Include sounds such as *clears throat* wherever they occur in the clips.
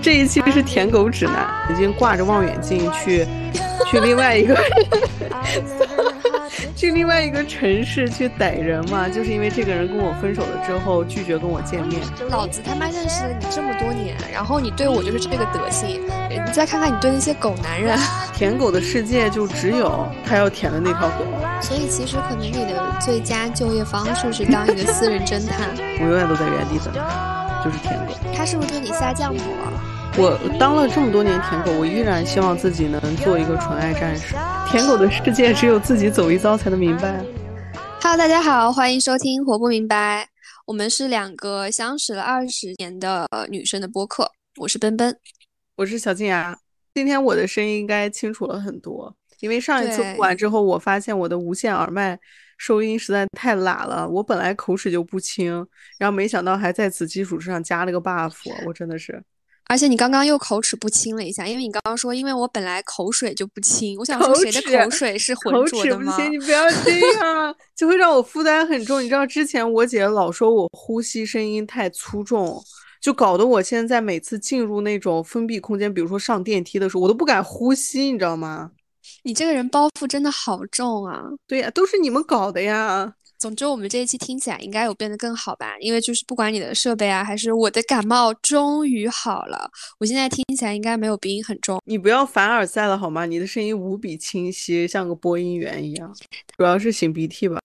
这一期是舔狗指南，已经挂着望远镜去去另外一个 *laughs* 去另外一个城市去逮人嘛，就是因为这个人跟我分手了之后拒绝跟我见面。老子他妈认识了你这么多年，然后你对我就是这个德行，你再看看你对那些狗男人，舔狗的世界就只有他要舔的那条狗。所以其实可能你的最佳就业方式是当一个私人侦探。*laughs* 我永远都在原地等他，就是舔狗。他是不是对你下降头了？我当了这么多年舔狗，我依然希望自己能做一个纯爱战士。舔狗的世界只有自己走一遭才能明白。Hello，大家好，欢迎收听《活不明白》，我们是两个相识了二十年的女生的播客。我是奔奔，我是小静雅。今天我的声音应该清楚了很多，因为上一次对录完之后，我发现我的无线耳麦收音实在太喇了。我本来口齿就不清，然后没想到还在此基础之上加了个 buff，我真的是。而且你刚刚又口齿不清了一下，因为你刚刚说，因为我本来口水就不清，我想说谁的口水是浑浊的吗？齿不清，你不要 *laughs* 这样，就会让我负担很重。你知道之前我姐老说我呼吸声音太粗重，就搞得我现在每次进入那种封闭空间，比如说上电梯的时候，我都不敢呼吸，你知道吗？你这个人包袱真的好重啊！对呀，都是你们搞的呀。总之，我们这一期听起来应该有变得更好吧？因为就是不管你的设备啊，还是我的感冒终于好了，我现在听起来应该没有鼻音很重。你不要凡尔赛了好吗？你的声音无比清晰，像个播音员一样。主要是擤鼻涕吧？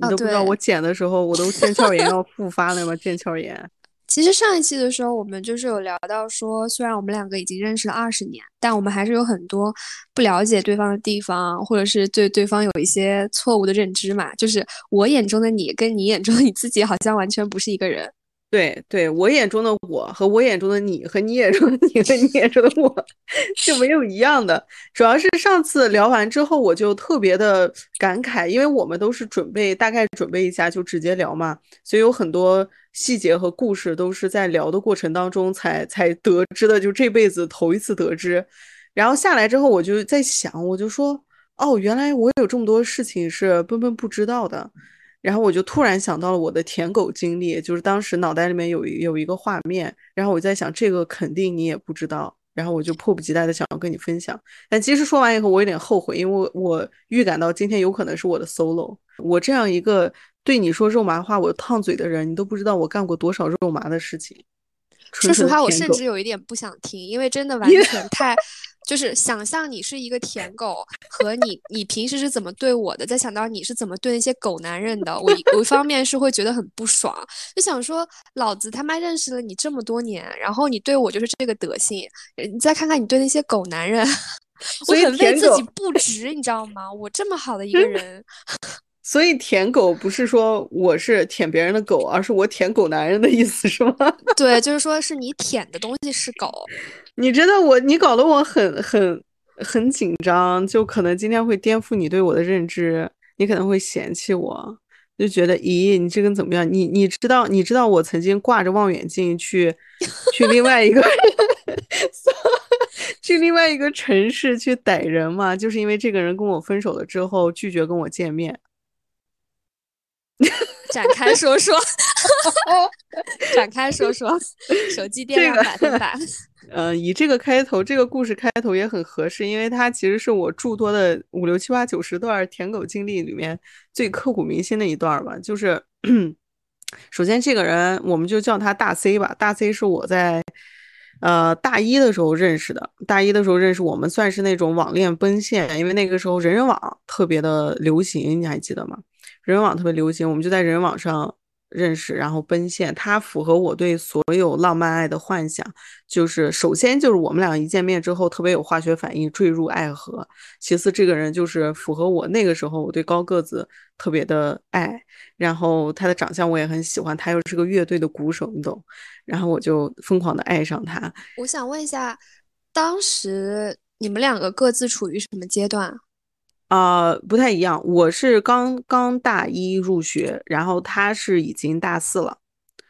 你啊都不知道我剪的时候，我都腱鞘炎要复发了吗？腱鞘炎。其实上一期的时候，我们就是有聊到说，虽然我们两个已经认识了二十年，但我们还是有很多不了解对方的地方，或者是对对方有一些错误的认知嘛。就是我眼中的你跟你眼中的你自己好像完全不是一个人。对对，我眼中的我和我眼中的你和你眼中的你和你眼中的我 *laughs* 就没有一样的。主要是上次聊完之后，我就特别的感慨，因为我们都是准备大概准备一下就直接聊嘛，所以有很多细节和故事都是在聊的过程当中才才得知的，就这辈子头一次得知。然后下来之后，我就在想，我就说，哦，原来我有这么多事情是奔奔不知道的。然后我就突然想到了我的舔狗经历，就是当时脑袋里面有一有一个画面，然后我在想这个肯定你也不知道，然后我就迫不及待的想要跟你分享。但其实说完以后，我有点后悔，因为我我预感到今天有可能是我的 solo。我这样一个对你说肉麻话我烫嘴的人，你都不知道我干过多少肉麻的事情。说实话，我甚至有一点不想听，因为真的完全太，就是想象你是一个舔狗，和你你平时是怎么对我的，再想到你是怎么对那些狗男人的，我一我一方面是会觉得很不爽，就想说老子他妈认识了你这么多年，然后你对我就是这个德行，呃你再看看你对那些狗男人，我很为自己不值，你知道吗？我这么好的一个人，*laughs* 所以舔狗不是说我是舔别人的狗，而是我舔狗男人的意思是吗？对，就是说是你舔的东西是狗，你真的我，你搞得我很很很紧张，就可能今天会颠覆你对我的认知，你可能会嫌弃我，就觉得，咦，你这个人怎么样？你你知道，你知道我曾经挂着望远镜去去另外一个 *laughs* *laughs* 去另外一个城市去逮人嘛，就是因为这个人跟我分手了之后拒绝跟我见面。展开说说，*laughs* 展开说说，手机电量这个百分百。嗯，*laughs* 以这个开头，这个故事开头也很合适，因为它其实是我诸多的五六七八九十段舔狗经历里面最刻骨铭心的一段吧。就是，*clears throat* 首先这个人我们就叫他大 C 吧，大 C 是我在呃大一的时候认识的，大一的时候认识，我们算是那种网恋奔现，因为那个时候人人网特别的流行，你还记得吗？人网特别流行，我们就在人人网上认识，然后奔现。他符合我对所有浪漫爱的幻想，就是首先就是我们俩一见面之后特别有化学反应，坠入爱河。其次，这个人就是符合我那个时候我对高个子特别的爱，然后他的长相我也很喜欢，他又是个乐队的鼓手，你懂。然后我就疯狂的爱上他。我想问一下，当时你们两个各自处于什么阶段？啊、不太一样。我是刚刚大一入学，然后他是已经大四了。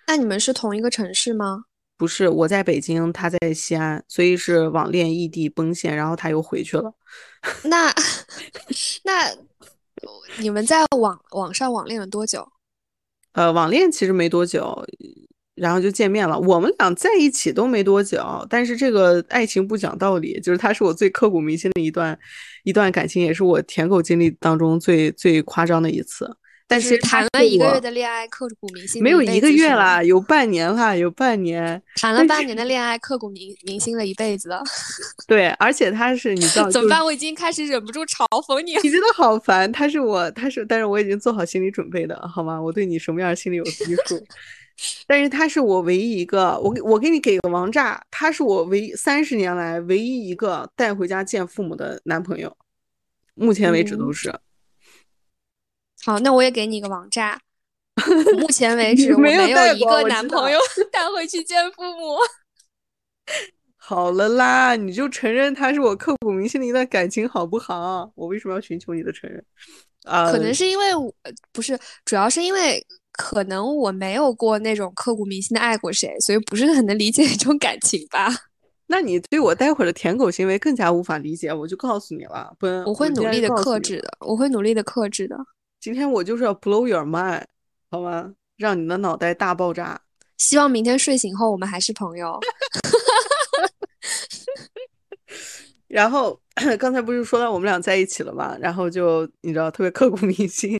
那你们是同一个城市吗？不是，我在北京，他在西安，所以是网恋异地奔现，然后他又回去了。*laughs* 那 *laughs* 那你们在网网上网恋了多久？呃，网恋其实没多久，然后就见面了。我们俩在一起都没多久，但是这个爱情不讲道理，就是它是我最刻骨铭心的一段一段感情，也是我舔狗经历当中最最夸张的一次。但是谈了一个月的恋爱，刻骨铭心。没有一个月啦，有半年啦，有半年。*laughs* 谈了半年的恋爱，刻骨铭铭心了一辈子。*laughs* 对，而且他是你知道 *laughs* 怎么办？我已经开始忍不住嘲讽你。你真的好烦。他是我，他是，但是我已经做好心理准备的，好吗？我对你什么样心里有基数。但是他是我唯一一个，我给我给你给个王炸，他是我唯三十年来唯一一个带回家见父母的男朋友，目前为止都是。好，那我也给你一个王炸。目前为止，我没有一个男朋友 *laughs* 带回去见父母。*laughs* 好了啦，你就承认他是我刻骨铭心的一段感情，好不好？我为什么要寻求你的承认？啊，可能是因为我不是，主要是因为可能我没有过那种刻骨铭心的爱过谁，所以不是很能理解 *laughs* 那种感情吧。那你对我待会儿的舔狗行为更加无法理解，我就告诉你了，不，我会努力的克制的，我会努力的克制的。今天我就是要 blow your mind，好吗？让你的脑袋大爆炸。希望明天睡醒后我们还是朋友。*laughs* 然后 *coughs* 刚才不是说到我们俩在一起了吗？然后就你知道特别刻骨铭心。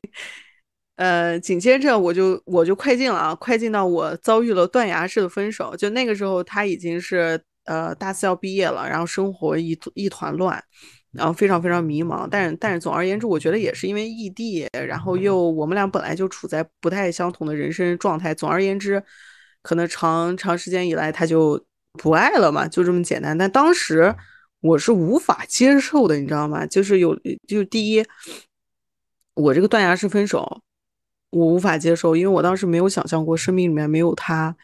呃，紧接着我就我就快进了啊，快进到我遭遇了断崖式的分手。就那个时候他已经是呃大四要毕业了，然后生活一一团乱。然后非常非常迷茫，但是但是总而言之，我觉得也是因为异地，然后又我们俩本来就处在不太相同的人生状态。总而言之，可能长长时间以来他就不爱了嘛，就这么简单。但当时我是无法接受的，你知道吗？就是有，就是第一，我这个断崖式分手，我无法接受，因为我当时没有想象过生命里面没有他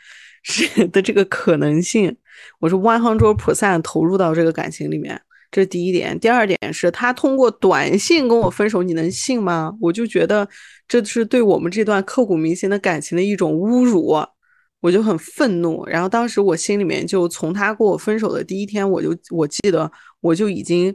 是 *laughs* 的这个可能性。我是 one hundred percent 投入到这个感情里面。这是第一点，第二点是他通过短信跟我分手，你能信吗？我就觉得这是对我们这段刻骨铭心的感情的一种侮辱，我就很愤怒。然后当时我心里面就从他跟我分手的第一天，我就我记得我就已经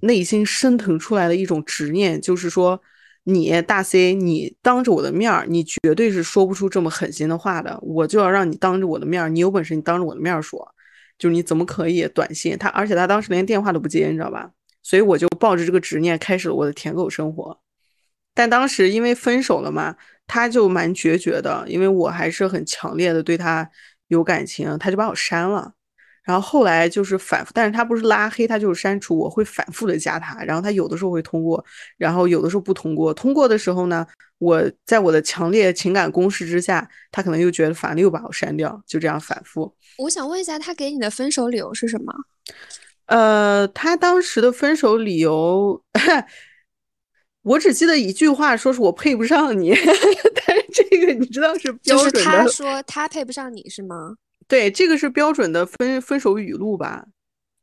内心升腾出来的一种执念，就是说你大 C，你当着我的面儿，你绝对是说不出这么狠心的话的，我就要让你当着我的面儿，你有本事你当着我的面儿说。就是你怎么可以短信他？而且他当时连电话都不接，你知道吧？所以我就抱着这个执念开始了我的舔狗生活。但当时因为分手了嘛，他就蛮决绝的，因为我还是很强烈的对他有感情，他就把我删了。然后后来就是反复，但是他不是拉黑，他就是删除。我会反复的加他，然后他有的时候会通过，然后有的时候不通过。通过的时候呢，我在我的强烈情感攻势之下，他可能又觉得烦了，又把我删掉，就这样反复。我想问一下，他给你的分手理由是什么？呃，他当时的分手理由，*laughs* 我只记得一句话，说是我配不上你。*laughs* 但是这个你知道是标准的，就是他说他配不上你是吗？对，这个是标准的分分手语录吧？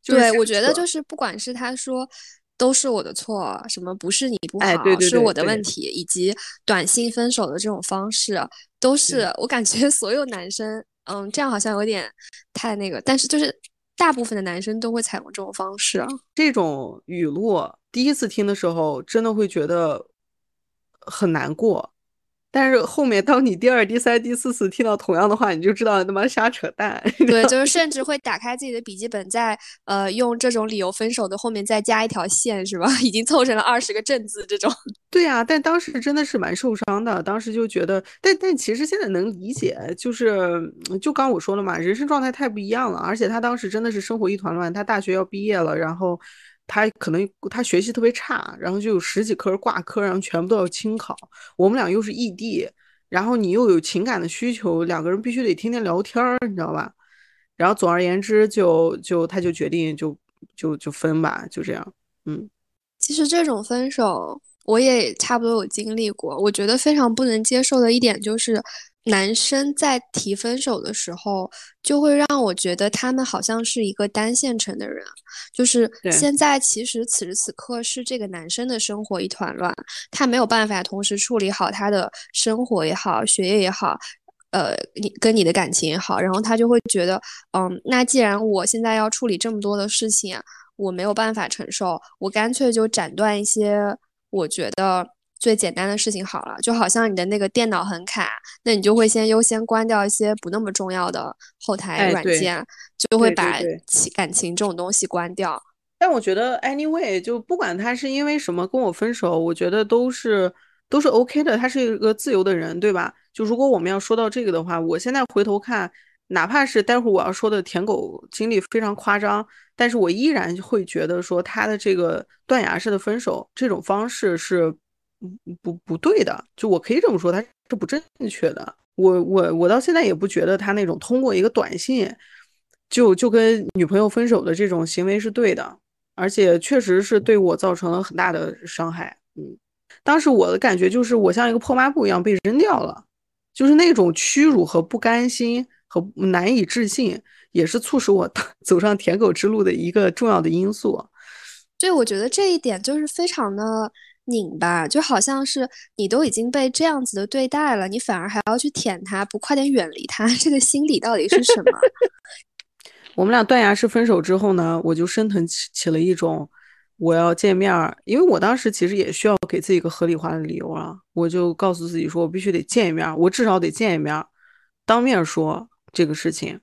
对，我觉得就是不管是他说都是我的错，什么不是你不好，是我的问题，以及短信分手的这种方式，都是我感觉所有男生，嗯，这样好像有点太那个，但是就是大部分的男生都会采用这种方式。这种语录第一次听的时候，真的会觉得很难过。但是后面，当你第二、第三、第四次听到同样的话，你就知道他妈瞎扯淡。对，就是甚 *laughs* 至会打开自己的笔记本，在呃用这种理由分手的后面再加一条线，是吧？*laughs* 已经凑成了二十个正字这种。*laughs* 对呀，但当时真的是蛮受伤的。当时就觉得，但但其实现在能理解，就是就刚我说了嘛，人生状态太不一样了。而且他当时真的是生活一团乱，他大学要毕业了，然后。他可能他学习特别差，然后就有十几科挂科，然后全部都要清考。我们俩又是异地，然后你又有情感的需求，两个人必须得天天聊天儿，你知道吧？然后总而言之，就就他就决定就就就分吧，就这样。嗯，其实这种分手我也差不多有经历过，我觉得非常不能接受的一点就是。男生在提分手的时候，就会让我觉得他们好像是一个单线程的人。就是现在，其实此时此刻是这个男生的生活一团乱，他没有办法同时处理好他的生活也好，学业也好，呃，你跟你的感情也好，然后他就会觉得，嗯，那既然我现在要处理这么多的事情，我没有办法承受，我干脆就斩断一些我觉得最简单的事情好了，就好像你的那个电脑很卡，那你就会先优先关掉一些不那么重要的后台软件，就会把情感情这种东西关掉。但我觉得，anyway，就不管他是因为什么跟我分手，我觉得都是都是 OK 的。他是一个自由的人，对吧？就如果我们要说到这个的话，我现在回头看，哪怕是待会儿我要说的舔狗经历非常夸张，但是我依然会觉得说他的这个断崖式的分手这种方式是不不对的。就我可以这么说，他是不正确的。我我我到现在也不觉得他那种通过一个短信就就跟女朋友分手的这种行为是对的。而且确实是对我造成了很大的伤害。嗯，当时我的感觉就是我像一个破抹布一样被扔掉了，就是那种屈辱和不甘心和难以置信，也是促使我 *laughs* 走上舔狗之路的一个重要的因素。对，我觉得这一点就是非常的拧巴，就好像是你都已经被这样子的对待了，你反而还要去舔他，不快点远离他，这个心理到底是什么？*laughs* 我们俩断崖式分手之后呢，我就升腾起起了一种我要见面，因为我当时其实也需要给自己一个合理化的理由啊，我就告诉自己说，我必须得见一面，我至少得见一面，当面说这个事情，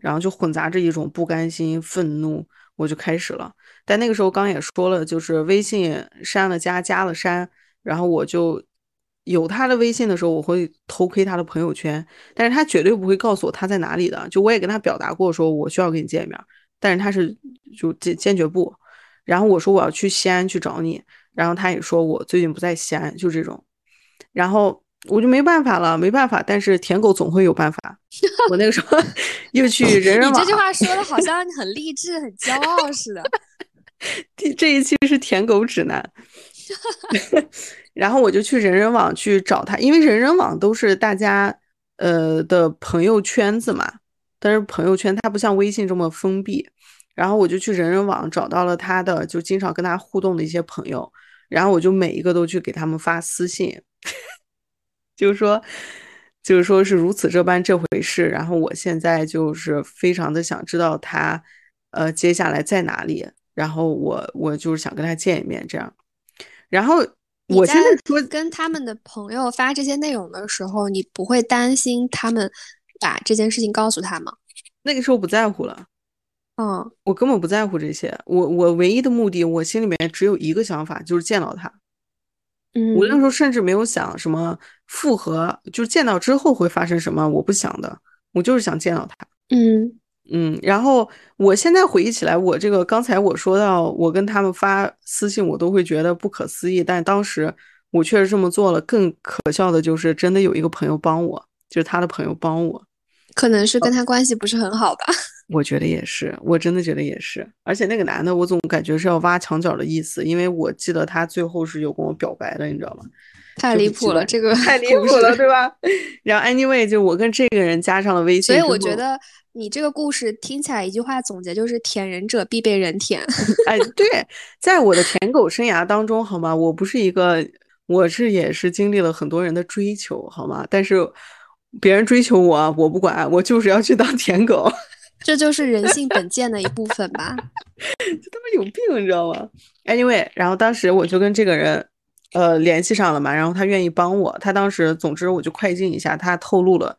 然后就混杂着一种不甘心、愤怒，我就开始了。但那个时候刚也说了，就是微信删了加，加了删，然后我就。有他的微信的时候，我会偷窥他的朋友圈，但是他绝对不会告诉我他在哪里的。就我也跟他表达过，说我需要跟你见一面，但是他是就坚坚决不。然后我说我要去西安去找你，然后他也说我最近不在西安，就这种。然后我就没办法了，没办法。但是舔狗总会有办法。*laughs* 我那个时候 *laughs* 又去人人网。你这句话说的好 *laughs* 像很励志、很骄傲似的。*laughs* 第这一期是舔狗指南。*laughs* 然后我就去人人网去找他，因为人人网都是大家呃的朋友圈子嘛，但是朋友圈它不像微信这么封闭。然后我就去人人网找到了他的，就经常跟他互动的一些朋友，然后我就每一个都去给他们发私信，*laughs* 就是说，就是说是如此这般这回事。然后我现在就是非常的想知道他呃接下来在哪里，然后我我就是想跟他见一面这样，然后。我现在说跟他们的朋友发这些内容的时候，你不会担心他们把这件事情告诉他吗？那个时候不在乎了，嗯，我根本不在乎这些。我我唯一的目的，我心里面只有一个想法，就是见到他。嗯，我那时候甚至没有想什么复合，就是见到之后会发生什么，我不想的，我就是想见到他。嗯。嗯，然后我现在回忆起来，我这个刚才我说到，我跟他们发私信，我都会觉得不可思议。但当时我确实这么做了。更可笑的就是，真的有一个朋友帮我，就是他的朋友帮我，可能是跟他关系不是很好吧？我觉得也是，我真的觉得也是。而且那个男的，我总感觉是要挖墙角的意思，因为我记得他最后是有跟我表白的，你知道吗？太离谱了，这个 *laughs* 太离谱了，对吧？*laughs* 然后 anyway，就我跟这个人加上了微信，所以我觉得。你这个故事听起来一句话总结就是“舔人者必被人舔 *laughs* ”。哎，对，在我的舔狗生涯当中，好吗？我不是一个，我是也是经历了很多人的追求，好吗？但是别人追求我，我不管，我就是要去当舔狗。这就是人性本贱的一部分吧？*laughs* 这他妈有病，你知道吗？Anyway，然后当时我就跟这个人呃联系上了嘛，然后他愿意帮我，他当时总之我就快进一下，他透露了。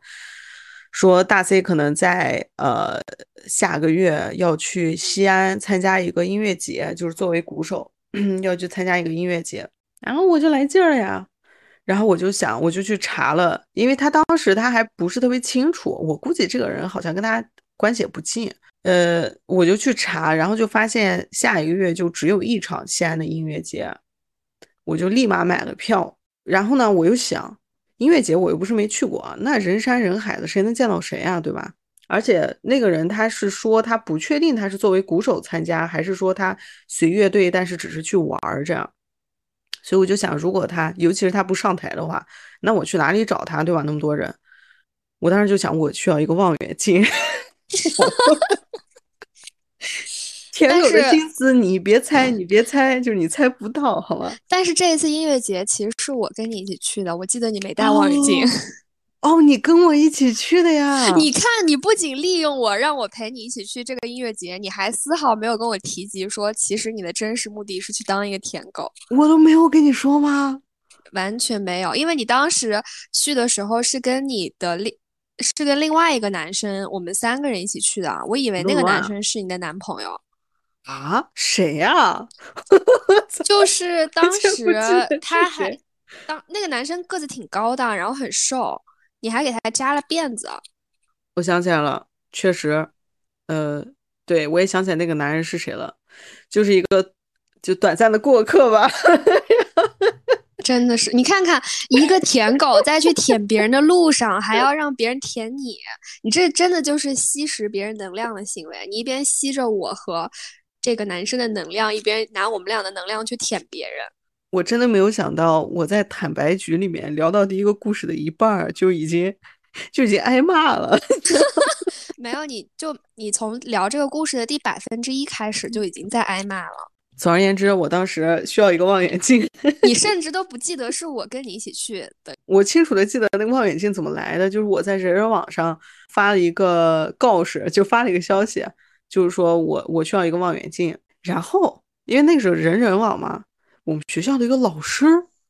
说大 C 可能在呃下个月要去西安参加一个音乐节，就是作为鼓手 *clears throat* 要去参加一个音乐节，然后我就来劲儿呀，然后我就想我就去查了，因为他当时他还不是特别清楚，我估计这个人好像跟他关系也不近，呃，我就去查，然后就发现下一个月就只有一场西安的音乐节，我就立马买了票，然后呢，我又想。音乐节我又不是没去过，那人山人海的，谁能见到谁呀，对吧？而且那个人他是说他不确定他是作为鼓手参加，还是说他随乐队，但是只是去玩儿这样。所以我就想，如果他，尤其是他不上台的话，那我去哪里找他，对吧？那么多人，我当时就想，我需要一个望远镜。舔狗的心思，你别猜，你别猜，就是你猜不到，好吗？但是这一次音乐节其实是我跟你一起去的，我记得你没带望远镜。*laughs* 哦，你跟我一起去的呀？你看，你不仅利用我让我陪你一起去这个音乐节，你还丝毫没有跟我提及说，其实你的真实目的是去当一个舔狗。我都没有跟你说吗？完全没有，因为你当时去的时候是跟你的另是跟另外一个男生，我们三个人一起去的。我以为那个男生是你的男朋友啊？谁呀？*laughs* 就是 *laughs* 当时他还当那个男生个子挺高的，然后很瘦，你还给他扎了辫子。我想起来了，确实，呃，对我也想起来那个男人是谁了，就是一个就短暂的过客吧。真的是，你看看一个舔狗在去舔别人的路上，还要让别人舔你，你这真的就是吸食别人能量的行为。你一边吸着我和这个男生的能量，一边拿我们俩的能量去舔别人。我真的没有想到，我在坦白局里面聊到第一个故事的一半就已经就已经挨骂了。*laughs* 没有，你就你从聊这个故事的第百分之一开始就已经在挨骂了。总而言之，我当时需要一个望远镜。*laughs* 你甚至都不记得是我跟你一起去的。我清楚的记得那个望远镜怎么来的，就是我在人人网上发了一个告示，就发了一个消息，就是说我我需要一个望远镜。然后因为那个时候人人网嘛，我们学校的一个老师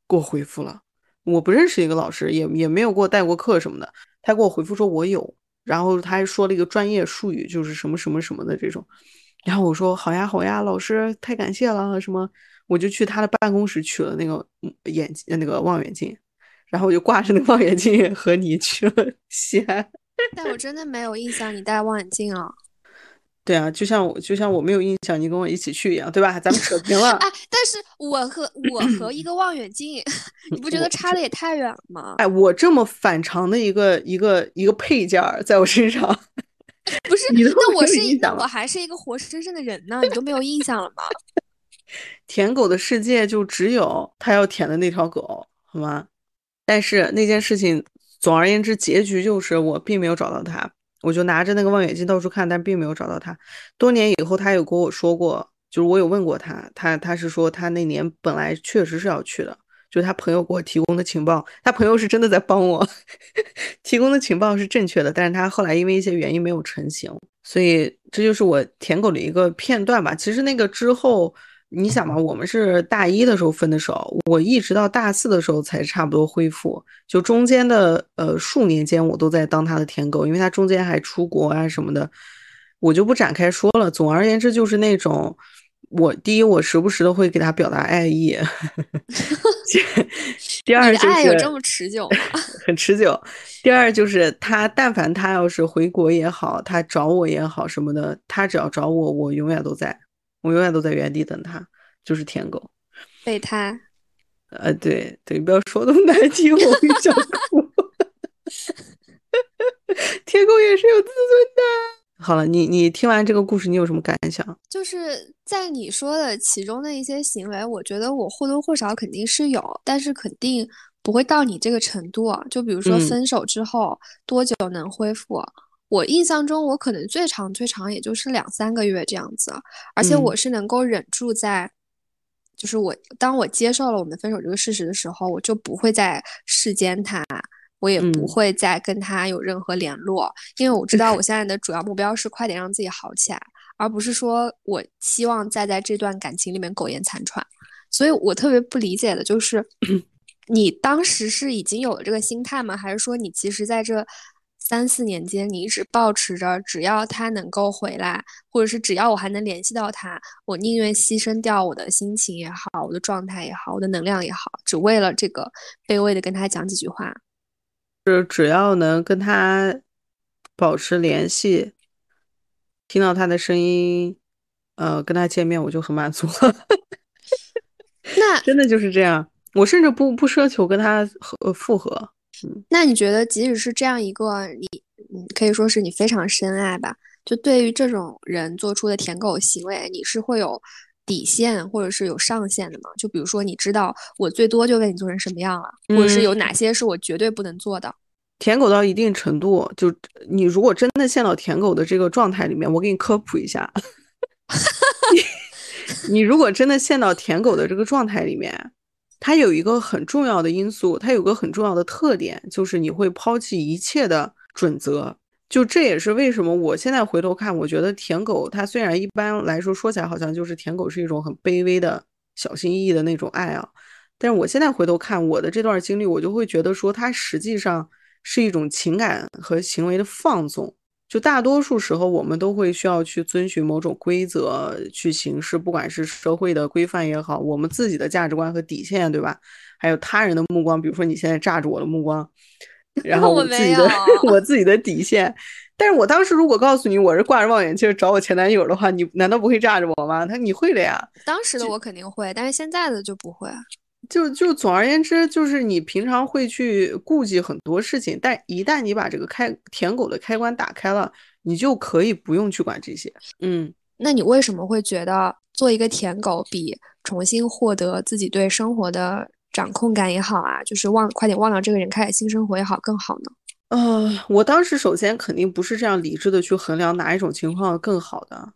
给我回复了，我不认识一个老师，也也没有给我带过课什么的，他给我回复说我有，然后他还说了一个专业术语，就是什么什么什么的这种。然后我说好呀好呀，老师太感谢了什么，我就去他的办公室取了那个眼镜那个望远镜，然后我就挂着那个望远镜和你去了西安。但我真的没有印象你戴望远镜了。*laughs* 对啊，就像我就像我没有印象你跟我一起去一样，对吧？咱们扯平了。*laughs* 哎，但是我和我和一个望远镜，*laughs* 你不觉得差的也太远了吗？哎，我这么反常的一个一个一个配件在我身上。*laughs* 不是，那我是那我还是一个活生生的人呢，你都没有印象了吗？*laughs* 舔狗的世界就只有他要舔的那条狗，好吗？但是那件事情，总而言之，结局就是我并没有找到他，我就拿着那个望远镜到处看，但并没有找到他。多年以后，他有跟我说过，就是我有问过他，他他是说他那年本来确实是要去的。就他朋友给我提供的情报，他朋友是真的在帮我 *laughs* 提供的情报是正确的，但是他后来因为一些原因没有成型，所以这就是我舔狗的一个片段吧。其实那个之后，你想嘛，我们是大一的时候分的手，我一直到大四的时候才差不多恢复，就中间的呃数年间，我都在当他的舔狗，因为他中间还出国啊什么的，我就不展开说了。总而言之，就是那种。我第一，我时不时的会给他表达爱意。*laughs* 第二，就是爱有这么持久吗？*laughs* 很持久。第二，就是他但凡他要是回国也好，他找我也好什么的，他只要找我，我永远都在，我永远都在原地等他。就是舔狗，备胎。呃，对对，不要说那么难听，我会想哭。*laughs* 舔狗也是有自尊的。好了，你你听完这个故事，你有什么感想？就是在你说的其中的一些行为，我觉得我或多或少肯定是有，但是肯定不会到你这个程度。就比如说分手之后多久能恢复？我印象中我可能最长最长也就是两三个月这样子，而且我是能够忍住在，就是我当我接受了我们分手这个事实的时候，我就不会再世间他。我也不会再跟他有任何联络，因为我知道我 *laughs* 现在的主要目标是快点让自己好起来，而不是说我希望再在这段感情里面苟延残喘。所以我特别不理解的就是，*clears throat* 你当时是已经有了这个心态吗？还是说你其实在这三四年间，你一直保持着只要他能够回来，或者是只要我还能联系到他，我宁愿牺牲掉我的心情也好，我的状态也好，我的能量也好，只为了这个卑微的跟他讲几句话。是只要能跟他保持联系，听到他的声音，呃，跟他见面，我就很满足了。*laughs* 那真的就是这样，我甚至不不奢求跟他和复合。那你觉得，即使是这样一个你，嗯，可以说是你非常深爱吧？就对于这种人做出的舔狗行为，你是会有？底线或者是有上限的吗？就比如说，你知道我最多就为你做成什么样了，或者是有哪些是我绝对不能做的？舔狗到一定程度，就你如果真的陷到舔狗的这个状态里面，我给你科普一下。*laughs* 你如果真的陷到舔狗的这个状态里面，它有一个很重要的因素，它有个很重要的特点，就是你会抛弃一切的准则。就这也是为什么我现在回头看，我觉得舔狗它虽然一般来说说起来好像就是舔狗是一种很卑微的小心翼翼的那种爱啊，但是我现在回头看我的这段经历，我就会觉得说，它实际上是一种情感和行为的放纵。就大多数时候，我们都会需要去遵循某种规则去行事，不管是社会的规范也好，我们自己的价值观和底线，对吧？还有他人的目光，比如说你现在炸着我的目光，*laughs* 然后我自己的 *laughs* 我自己的底线。但是我当时如果告诉你我是挂着望远镜找我前男友的话，你难道不会炸着我吗？他你会的呀。当时的我肯定会，但是现在的就不会。就就总而言之，就是你平常会去顾忌很多事情，但一旦你把这个开舔狗的开关打开了，你就可以不用去管这些。嗯，那你为什么会觉得做一个舔狗比重新获得自己对生活的掌控感也好啊，就是忘快点忘掉这个人，开始新生活也好更好呢？呃，我当时首先肯定不是这样理智的去衡量哪一种情况更好的。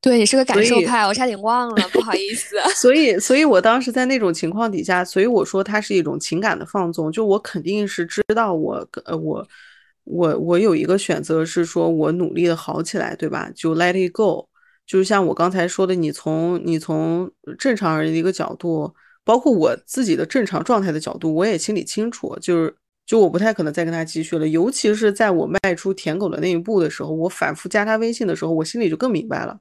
对你是个感受派，我差点忘了，不好意思。所以，所以我当时在那种情况底下，所以我说它是一种情感的放纵。就我肯定是知道，我呃，我我我有一个选择是说，我努力的好起来，对吧？就 let it go。就是像我刚才说的，你从你从正常人的一个角度，包括我自己的正常状态的角度，我也心里清楚，就是就我不太可能再跟他继续了。尤其是在我迈出舔狗的那一步的时候，我反复加他微信的时候，我心里就更明白了。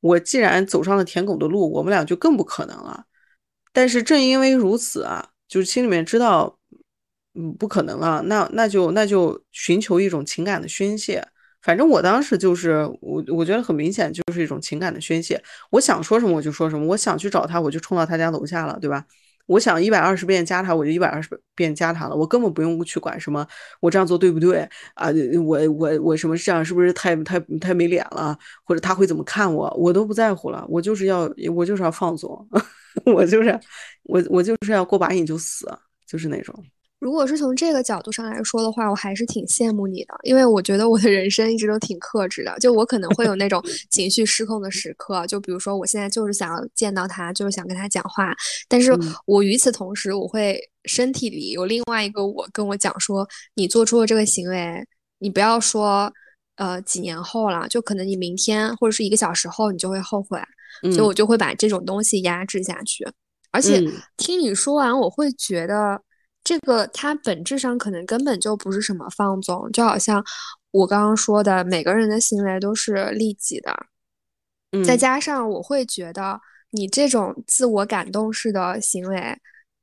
我既然走上了舔狗的路，我们俩就更不可能了。但是正因为如此啊，就是心里面知道，嗯，不可能了。那那就那就寻求一种情感的宣泄。反正我当时就是我，我觉得很明显就是一种情感的宣泄。我想说什么我就说什么，我想去找他我就冲到他家楼下了，对吧？我想一百二十遍加他，我就一百二十遍加他了，我根本不用去管什么我这样做对不对啊？我我我什么这样是不是太太太没脸了？或者他会怎么看我？我都不在乎了，我就是要我就是要放纵，*laughs* 我就是我我就是要过把瘾就死，就是那种。如果是从这个角度上来说的话，我还是挺羡慕你的，因为我觉得我的人生一直都挺克制的。就我可能会有那种 *laughs* 情绪失控的时刻，就比如说我现在就是想要见到他，就是想跟他讲话，但是我与此同时，我会身体里有另外一个我跟我讲说，你做出了这个行为，你不要说呃几年后了，就可能你明天或者是一个小时后，你就会后悔，所以我就会把这种东西压制下去。而且听你说完，我会觉得。这个它本质上可能根本就不是什么放纵，就好像我刚刚说的，每个人的行为都是利己的。嗯，再加上我会觉得你这种自我感动式的行为，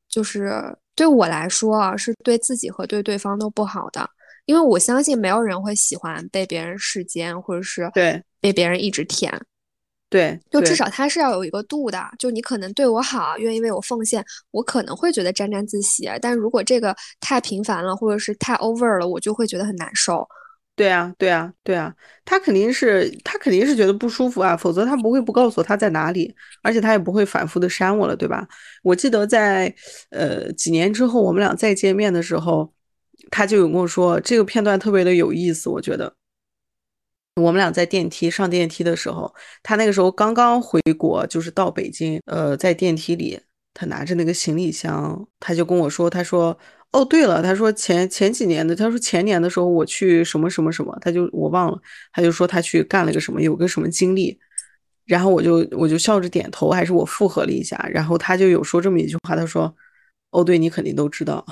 就是对我来说啊，是对自己和对对方都不好的，因为我相信没有人会喜欢被别人视奸，或者是对被别人一直舔。对，就至少他是要有一个度的。就你可能对我好，愿意为我奉献，我可能会觉得沾沾自喜。但如果这个太频繁了，或者是太 over 了，我就会觉得很难受。对啊，对啊，对啊，他肯定是他肯定是觉得不舒服啊，否则他不会不告诉我他在哪里，而且他也不会反复的删我了，对吧？我记得在呃几年之后我们俩再见面的时候，他就有跟我说这个片段特别的有意思，我觉得。我们俩在电梯上电梯的时候，他那个时候刚刚回国，就是到北京。呃，在电梯里，他拿着那个行李箱，他就跟我说：“他说，哦，对了，他说前前几年的，他说前年的时候我去什么什么什么，他就我忘了，他就说他去干了个什么，有个什么经历。然后我就我就笑着点头，还是我附和了一下。然后他就有说这么一句话，他说：哦，对你肯定都知道。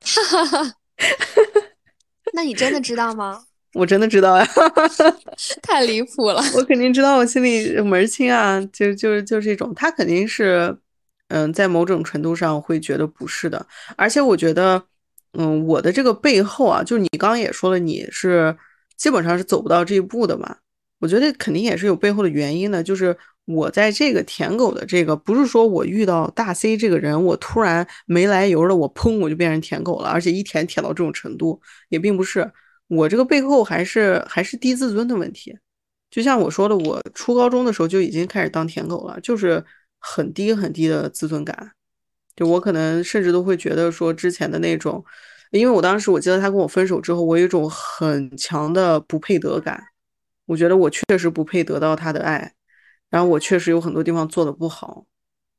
哈哈哈，那你真的知道吗？”我真的知道呀，*laughs* 太离谱了。我肯定知道，我心里门儿清啊，就就是就这种，他肯定是，嗯，在某种程度上会觉得不是的。而且我觉得，嗯，我的这个背后啊，就你刚刚也说了，你是基本上是走不到这一步的嘛。我觉得肯定也是有背后的原因的，就是我在这个舔狗的这个，不是说我遇到大 C 这个人，我突然没来由的我砰我就变成舔狗了，而且一舔舔到这种程度，也并不是。我这个背后还是还是低自尊的问题，就像我说的，我初高中的时候就已经开始当舔狗了，就是很低很低的自尊感，就我可能甚至都会觉得说之前的那种，因为我当时我记得他跟我分手之后，我有一种很强的不配得感，我觉得我确实不配得到他的爱，然后我确实有很多地方做的不好，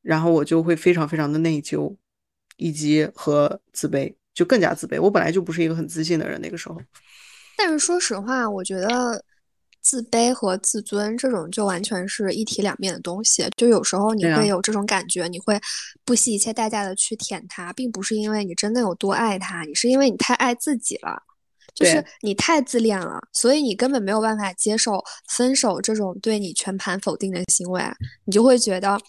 然后我就会非常非常的内疚，以及和自卑，就更加自卑。我本来就不是一个很自信的人，那个时候。但是说实话，我觉得自卑和自尊这种就完全是一体两面的东西。就有时候你会有这种感觉，你会不惜一切代价的去舔他，并不是因为你真的有多爱他，你是因为你太爱自己了。就是你太自恋了，所以你根本没有办法接受分手这种对你全盘否定的行为，你就会觉得，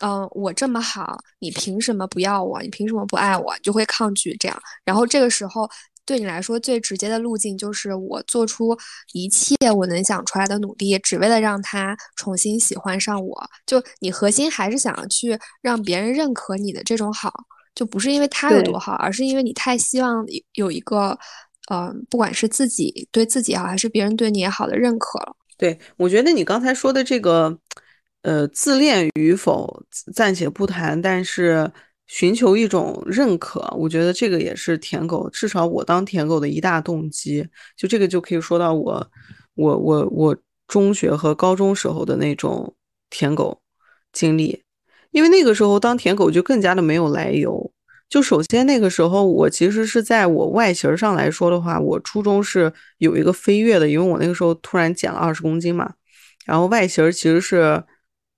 嗯、我这么好，你凭什么不要我？你凭什么不爱我？你就会抗拒这样。然后这个时候，对你来说最直接的路径就是我做出一切我能想出来的努力，只为了让他重新喜欢上我。就你核心还是想要去让别人认可你的这种好，就不是因为他有多好，而是因为你太希望有一个。嗯、不管是自己对自己也好，还是别人对你也好的认可了。对，我觉得你刚才说的这个，呃，自恋与否暂且不谈，但是寻求一种认可，我觉得这个也是舔狗，至少我当舔狗的一大动机。就这个就可以说到我，我我我中学和高中时候的那种舔狗经历，因为那个时候当舔狗就更加的没有来由。就首先那个时候，我其实是在我外形上来说的话，我初中是有一个飞跃的，因为我那个时候突然减了二十公斤嘛，然后外形其实是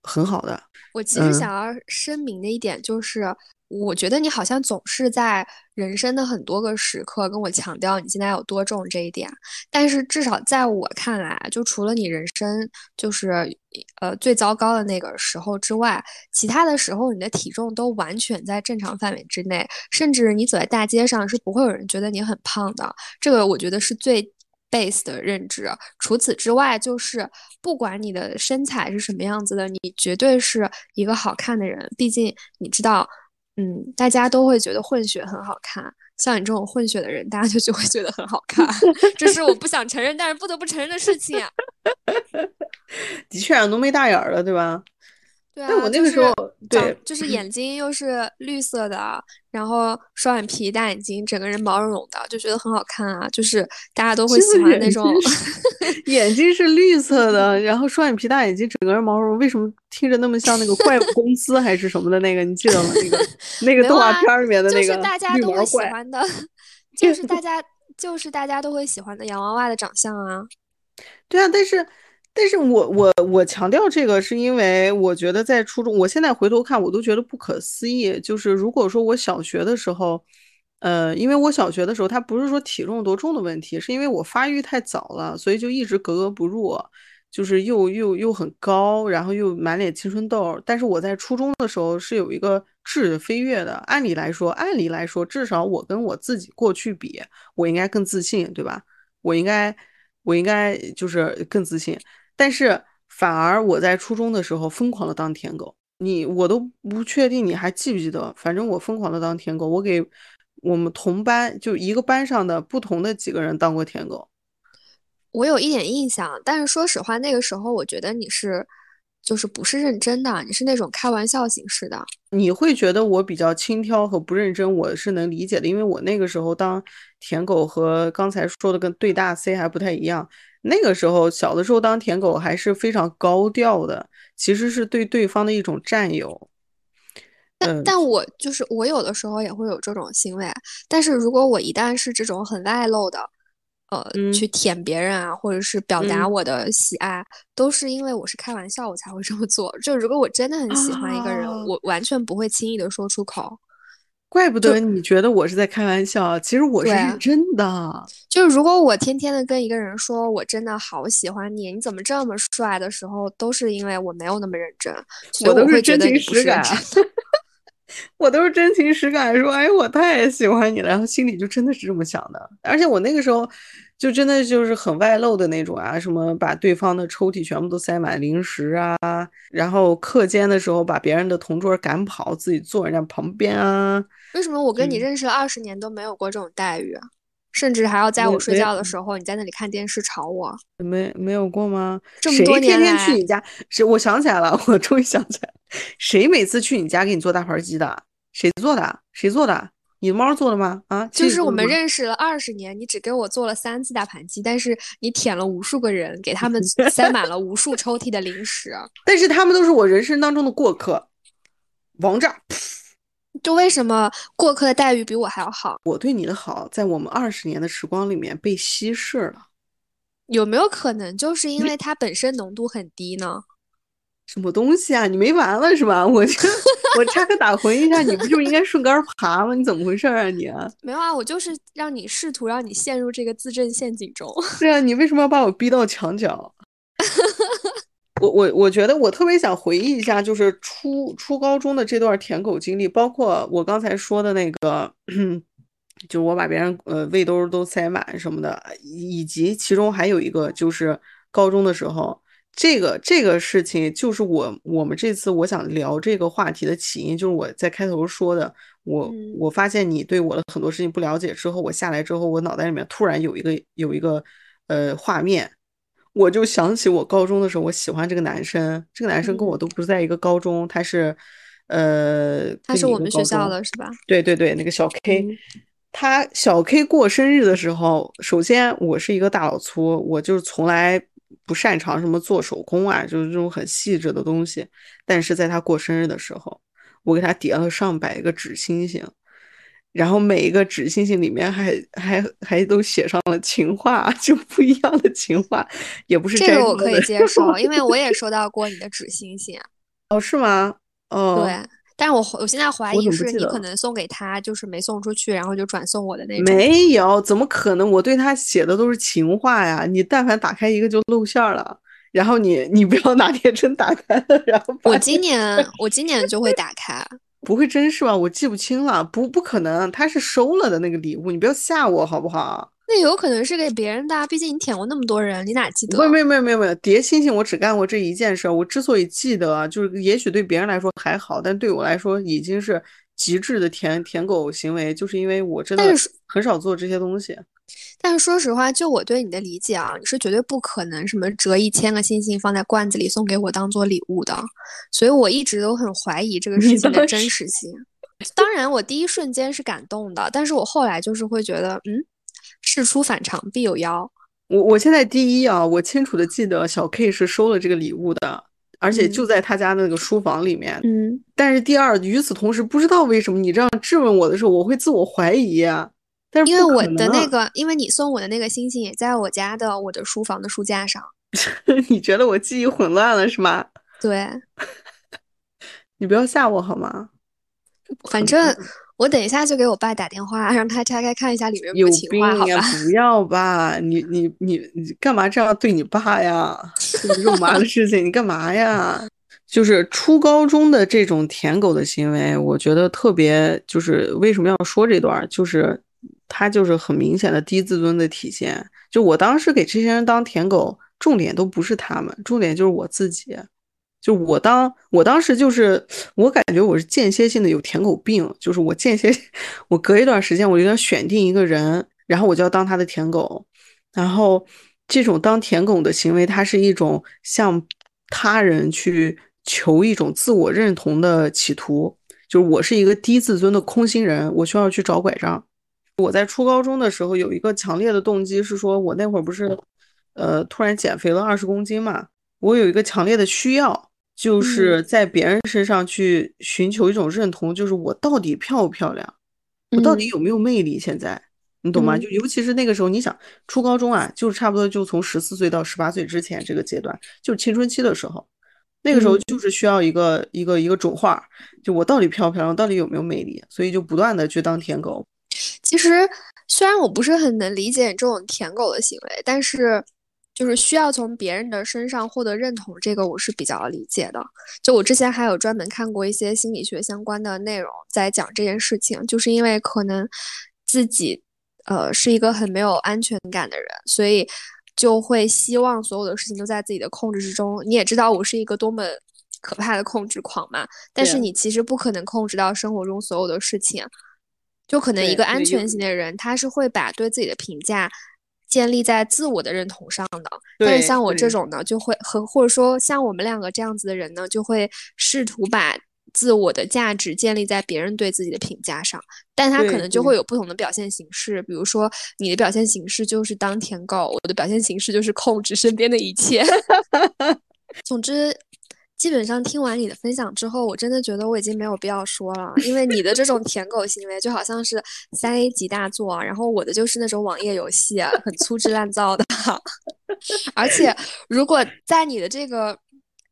很好的。我其实嗯想要声明的一点就是，我觉得你好像总是在人生的很多个时刻跟我强调你现在有多重这一点，但是至少在我看来，就除了你人生就是呃最糟糕的那个时候之外，其他的时候你的体重都完全在正常范围之内，甚至你走在大街上是不会有人觉得你很胖的。这个我觉得是最 base 的认知。除此之外，就是不管你的身材是什么样子的，你绝对是一个好看的人。毕竟你知道，嗯，大家都会觉得混血很好看。像你这种混血的人，大家就就会觉得很好看，*laughs* 这是我不想承认，但是不得不承认的事情啊。*laughs* 的确啊，浓眉大眼儿的，对吧？对啊，但我那个时候长对就是眼睛又是绿色的，然后双眼皮、大眼睛，整个人毛茸茸的，就觉得很好看啊。就是大家都会喜欢那种睛 *laughs* 眼睛是绿色的，然后双眼皮、大眼睛，整个人毛茸茸，为什么听着那么像那个怪物公司还是什么的那个？你记得吗？那个 *laughs* 那个动画片儿里面的那个就是大家都会喜。*laughs* 欢的，就是大家就是大家都会喜欢的洋娃娃的长相啊。对啊，但是，但是我我我强调这个，是因为我觉得在初中，我现在回头看，我都觉得不可思议。就是如果说我小学的时候，呃，因为我小学的时候，他不是说体重多重的问题，是因为我发育太早了，所以就一直格格不入，就是又又又很高，然后又满脸青春痘。但是我在初中的时候是有一个质的飞跃的。按理来说，按理来说，至少我跟我自己过去比，我应该更自信，对吧？我应该。我应该就是更自信，但是反而我在初中的时候疯狂的当舔狗，你我都不确定你还记不记得，反正我疯狂的当舔狗，我给我们同班就一个班上的不同的几个人当过舔狗。我有一点印象，但是说实话，那个时候我觉得你是就是不是认真的，你是那种开玩笑形式的。你会觉得我比较轻佻和不认真，我是能理解的，因为我那个时候当舔狗和刚才说的跟对大 C 还不太一样。那个时候小的时候当舔狗还是非常高调的，其实是对对方的一种占有。但但我就是我有的时候也会有这种行为，但是如果我一旦是这种很外露的，呃，嗯去舔别人啊，或者是表达嗯我的喜爱，都是因为我是开玩笑，我才会这么做。就如果我真的很喜欢一个人，啊我完全不会轻易的说出口。怪不得你觉得我是在开玩笑，其实我是认真的。就是如果我天天的跟一个人说我真的好喜欢你，你怎么这么帅的时候，都是因为我没有那么认真，我都是真情实感。*laughs* 我都是真情实感说，哎，我太喜欢你了，然后心里就真的是这么想的。而且我那个时候就真的就是很外露的那种啊，什么把对方的抽屉全部都塞满零食啊，然后课间的时候把别人的同桌赶跑，自己坐人家旁边啊。为什么我跟你嗯认识了二十年都没有过这种待遇啊？甚至还要在我睡觉的时候，你在那里看电视吵我。没没有过吗？这么谁多年天天去你家？谁？我想起来了，*laughs* 我终于想起来了，谁每次去你家给你做大盘鸡的？谁做的？谁做的？你的猫做的吗？啊，就是我们认识了二十年，你只给我做了三次大盘鸡，但是你舔了无数个人，给他们 *laughs* 塞满了无数抽屉的零食。但是他们都是我人生当中的过客，王炸。就为什么过客的待遇比我还要好？我对你的好，在我们二十年的时光里面被稀释了。有没有可能就是因为它本身浓度很低呢？什么东西啊？你没完了是吧？*laughs* 我这我插科打诨一下，你不就应该顺杆爬吗？你怎么回事啊你？没有啊，我就是让你试图让你陷入这个自证陷阱中。*laughs* 是啊，你为什么要把我逼到墙角？我我我觉得我特别想回忆一下，就是初初高中的这段舔狗经历，包括我刚才说的那个，*clears throat* 就我把别人呃胃兜都塞满什么的，以及其中还有一个就是高中的时候。这个这个事情就是我我们这次我想聊这个话题的起因，就是我在开头说的，我我发现你对我的很多事情不了解之后，我下来之后，我脑袋里面突然有一个有一个呃画面，我就想起我高中的时候，我喜欢这个男生，这个男生跟我都不是在一个高中，他是呃，他是我们学校的是吧？对对对，那个小 K，他小 K 过生日的时候，首先我是一个大老粗，我就是从来。不擅长什么做手工啊，就是这种很细致的东西。但是在他过生日的时候，我给他叠了上百个纸星星，然后每一个纸星星里面还还还都写上了情话，*laughs* 就不一样的情话，也不是这个我可以接受，因为我也收到过你的纸星星。哦，是吗？哦，对。但我我现在怀疑是你可能送给他，就是没送出去，然后就转送我的那种。没有，怎么可能？我对他写的都是情话呀！你但凡打开一个就露馅了，然后你你不要哪天真打开了，然后我今年我今年就会打开，*laughs* 不会真是吧？我记不清了，不不可能，他是收了的那个礼物，你不要吓我好不好？那有可能是给别人的，毕竟你舔过那么多人，你哪记得？没有没有没有没有没有叠星星，我只干过这一件事。我之所以记得，就是也许对别人来说还好，但对我来说已经是极致的舔舔狗行为，就是因为我真的很少做这些东西。但是说实话，就我对你的理解啊，你是绝对不可能什么折一千个星星放在罐子里送给我当做礼物的，所以我一直都很怀疑这个事情的真实性。当然，我第一瞬间是感动的，但是我后来就是会觉得，嗯。事出反常必有妖。我我现在第一啊，我清楚的记得小 K 是收了这个礼物的，而且就在他家那个书房里面。嗯。但是第二，与此同时，不知道为什么你这样质问我的时候，我会自我怀疑啊。但是因为我的那个，因为你送我的那个星星也在我家的我的书房的书架上。*laughs* 你觉得我记忆混乱了是吗？对。*laughs* 你不要吓我好吗？反正。*laughs* 我等一下就给我爸打电话，让他拆开看一下里面有情话，好吧？*laughs* 不要吧，你你你你干嘛这样对你爸呀？*laughs* 肉麻的事情，你干嘛呀？就是初高中的这种舔狗的行为，我觉得特别，就是为什么要说这段？就是他就是很明显的低自尊的体现。就我当时给这些人当舔狗，重点都不是他们，重点就是我自己。就我当我当时就是，我感觉我是间歇性的有舔狗病，就是我间歇，*laughs* 我隔一段时间我就要选定一个人，然后我就要当他的舔狗，然后这种当舔狗的行为，它是一种向他人去求一种自我认同的企图，就是我是一个低自尊的空心人，我需要去找拐杖。我在初高中的时候有一个强烈的动机是说，我那会儿不是，呃，突然减肥了二十公斤嘛，我有一个强烈的需要。就是在别人身上去寻求一种认同，就是我到底漂不漂亮，我到底有没有魅力？现在你懂吗？就尤其是那个时候，你想初高中啊，就是差不多就从十四岁到十八岁之前这个阶段，就是青春期的时候，那个时候就是需要一个一个一个准话，就我到底漂不漂亮，到底有没有魅力？所以就不断的去当舔狗。其实虽然我不是很能理解这种舔狗的行为，但是。就是需要从别人的身上获得认同，这个我是比较理解的。就我之前还有专门看过一些心理学相关的内容，在讲这件事情，就是因为可能自己呃是一个很没有安全感的人，所以就会希望所有的事情都在自己的控制之中。你也知道我是一个多么可怕的控制狂嘛，但是你其实不可能控制到生活中所有的事情，就可能一个安全型的人，他是会把对自己的评价。建立在自我的认同上的，但是像我这种呢，就会和或者说像我们两个这样子的人呢，就会试图把自我的价值建立在别人对自己的评价上，但他可能就会有不同的表现形式。比如说，你的表现形式就是当舔狗，我的表现形式就是控制身边的一切。*laughs* 总之，基本上听完你的分享之后，我真的觉得我已经没有必要说了，因为你的这种舔狗行为就好像是三 A 级大作，然后我的就是那种网页游戏，很粗制滥造的。*laughs* 而且，如果在你的这个，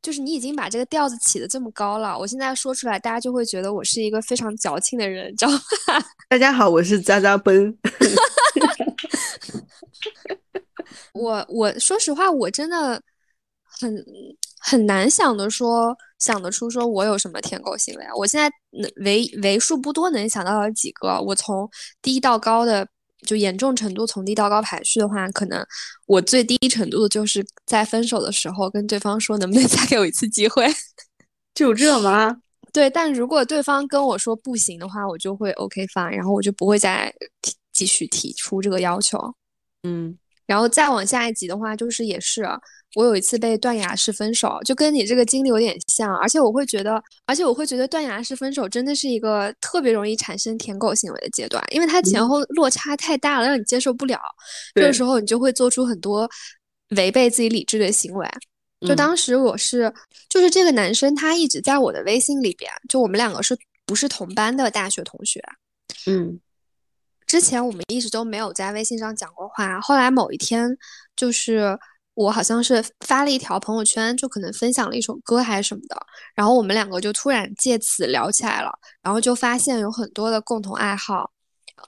就是你已经把这个调子起的这么高了，我现在说出来，大家就会觉得我是一个非常矫情的人，知道吗？*laughs* 大家好，我是渣渣奔。*laughs* 我我说实话，我真的很很难想的说想得出说我有什么舔狗行为啊！我现在为为数不多能想到的几个，我从低到高的就严重程度从低到高排序的话，可能我最低程度的就是在分手的时候跟对方说能不能再给我一次机会，*laughs* 就这吗？对，但如果对方跟我说不行的话，我就会 OK 发，然后我就不会再提继续提出这个要求。嗯。然后再往下一集的话，就是也是我有一次被断崖式分手，就跟你这个经历有点像，而且我会觉得，而且我会觉得断崖式分手真的是一个特别容易产生舔狗行为的阶段，因为它前后落差太大了，让你接受不了，这个时候你就会做出很多违背自己理智的行为。就当时我是，就是这个男生他一直在我的微信里边，就我们两个是不是同班的大学同学？嗯。之前我们一直都没有在微信上讲过话，后来某一天，就是我好像是发了一条朋友圈，就可能分享了一首歌还是什么的，然后我们两个就突然借此聊起来了，然后就发现有很多的共同爱好，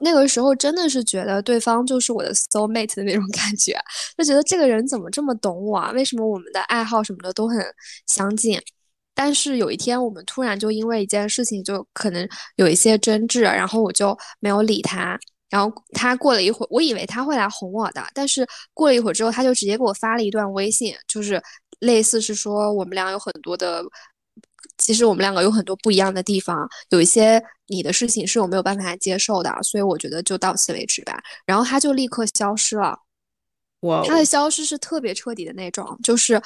那个时候真的是觉得对方就是我的 soul mate 的那种感觉，就觉得这个人怎么这么懂我啊？为什么我们的爱好什么的都很相近？但是有一天，我们突然就因为一件事情，就可能有一些争执，然后我就没有理他。然后他过了一会儿，我以为他会来哄我的，但是过了一会儿之后，他就直接给我发了一段微信，就是类似是说我们俩有很多的，其实我们两个有很多不一样的地方，有一些你的事情是我没有办法接受的，所以我觉得就到此为止吧。然后他就立刻消失了，哇，他的消失是特别彻底的那种，就是。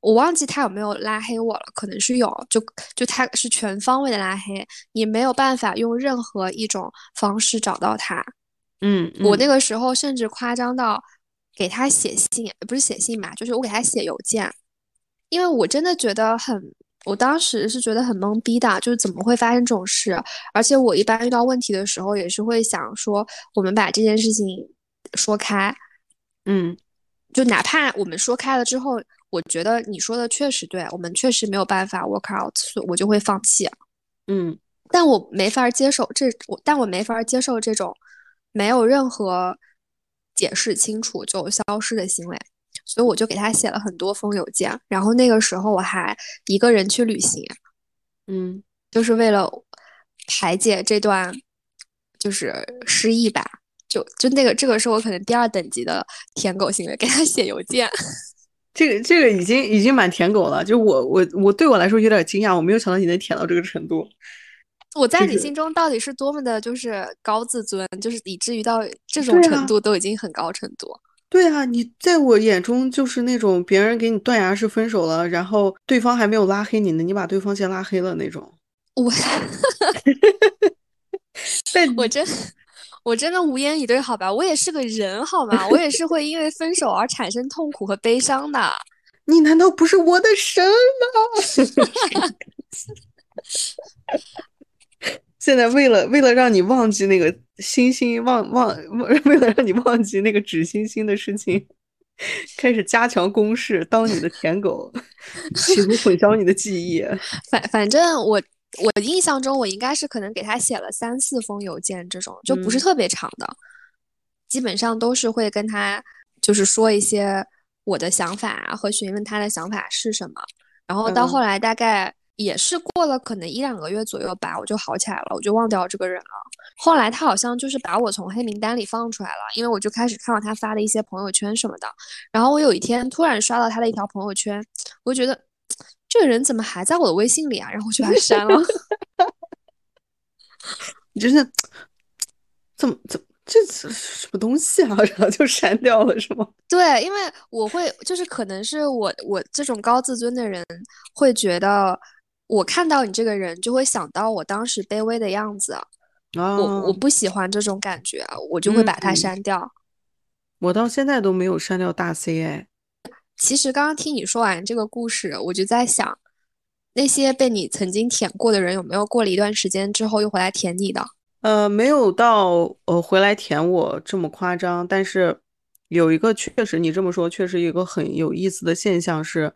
我忘记他有没有拉黑我了，可能是有，就就他是全方位的拉黑，你没有办法用任何一种方式找到他。嗯，我那个时候甚至夸张到给他写信，不是写信吧，就是我给他写邮件，因为我真的觉得很，我当时是觉得很懵逼的，就是怎么会发生这种事？而且我一般遇到问题的时候，也是会想说，我们把这件事情说开，嗯，就哪怕我们说开了之后。我觉得你说的确实对，我们确实没有办法 work out，所以我就会放弃。嗯，但我没法接受这，我但我没法接受这种没有任何解释清楚就消失的行为，所以我就给他写了很多封邮件。然后那个时候我还一个人去旅行，嗯，就是为了排解这段就是失忆吧。就就那个这个是我可能第二等级的舔狗行为，给他写邮件。这个这个已经已经蛮舔狗了，就我我我对我来说有点惊讶，我没有想到你能舔到这个程度。我在你心中到底是多么的，就是高自尊，就是以至于到这种程度都已经很高程度。对啊，你在我眼中就是那种别人给你断崖式分手了，然后对方还没有拉黑你呢，你把对方先拉黑了那种。我，*laughs* 我真。我真的无言以对，好吧，我也是个人，好吗？我也是会因为分手而产生痛苦和悲伤的。你难道不是我的神吗？*laughs* 现在为了为了让你忘记那个星星忘忘，*laughs* 为了让你忘记那个纸星星的事情，开始加强攻势，当你的舔狗，*laughs* 企图混淆你的记忆。反反正我。我印象中，我应该是可能给他写了三四封邮件，这种就不是特别长的，基本上都是会跟他就是说一些我的想法和询问他的想法是什么。然后到后来大概也是过了可能一两个月左右吧，我就好起来了，我就忘掉这个人了。后来他好像就是把我从黑名单里放出来了，因为我就开始看到他发的一些朋友圈什么的。然后我有一天突然刷到他的一条朋友圈，我就觉得。这个人怎么还在我的微信里啊？然后我就把他删了。*laughs* 你真是怎么怎么这是什么东西啊？*laughs* 然后就删掉了是吗？对，因为我会就是可能是我我这种高自尊的人会觉得，我看到你这个人就会想到我当时卑微的样子。啊我我不喜欢这种感觉，我就会把它删掉。我到现在都没有删掉大 C 哎。其实刚刚听你说完这个故事，我就在想，那些被你曾经舔过的人，有没有过了一段时间之后又回来舔你的？呃，没有到呃回来舔我这么夸张，但是有一个确实你这么说，确实一个很有意思的现象是，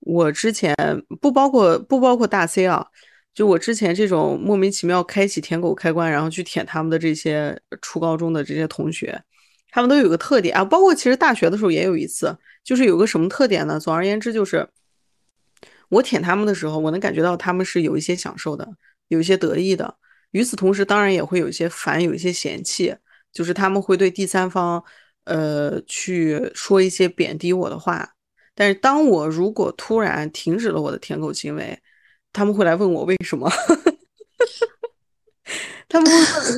我之前不包括不包括大 C 啊，就我之前这种莫名其妙开启舔狗开关，然后去舔他们的这些初高中的这些同学，他们都有个特点啊，包括其实大学的时候也有一次，就是有个什么特点呢？总而言之就是，我舔他们的时候，我能感觉到他们是有一些享受的，有一些得意的。与此同时，当然也会有一些烦，有一些嫌弃，就是他们会对第三方，呃，去说一些贬低我的话。但是，当我如果突然停止了我的舔狗行为，他们会来问我为什么。*laughs* 他们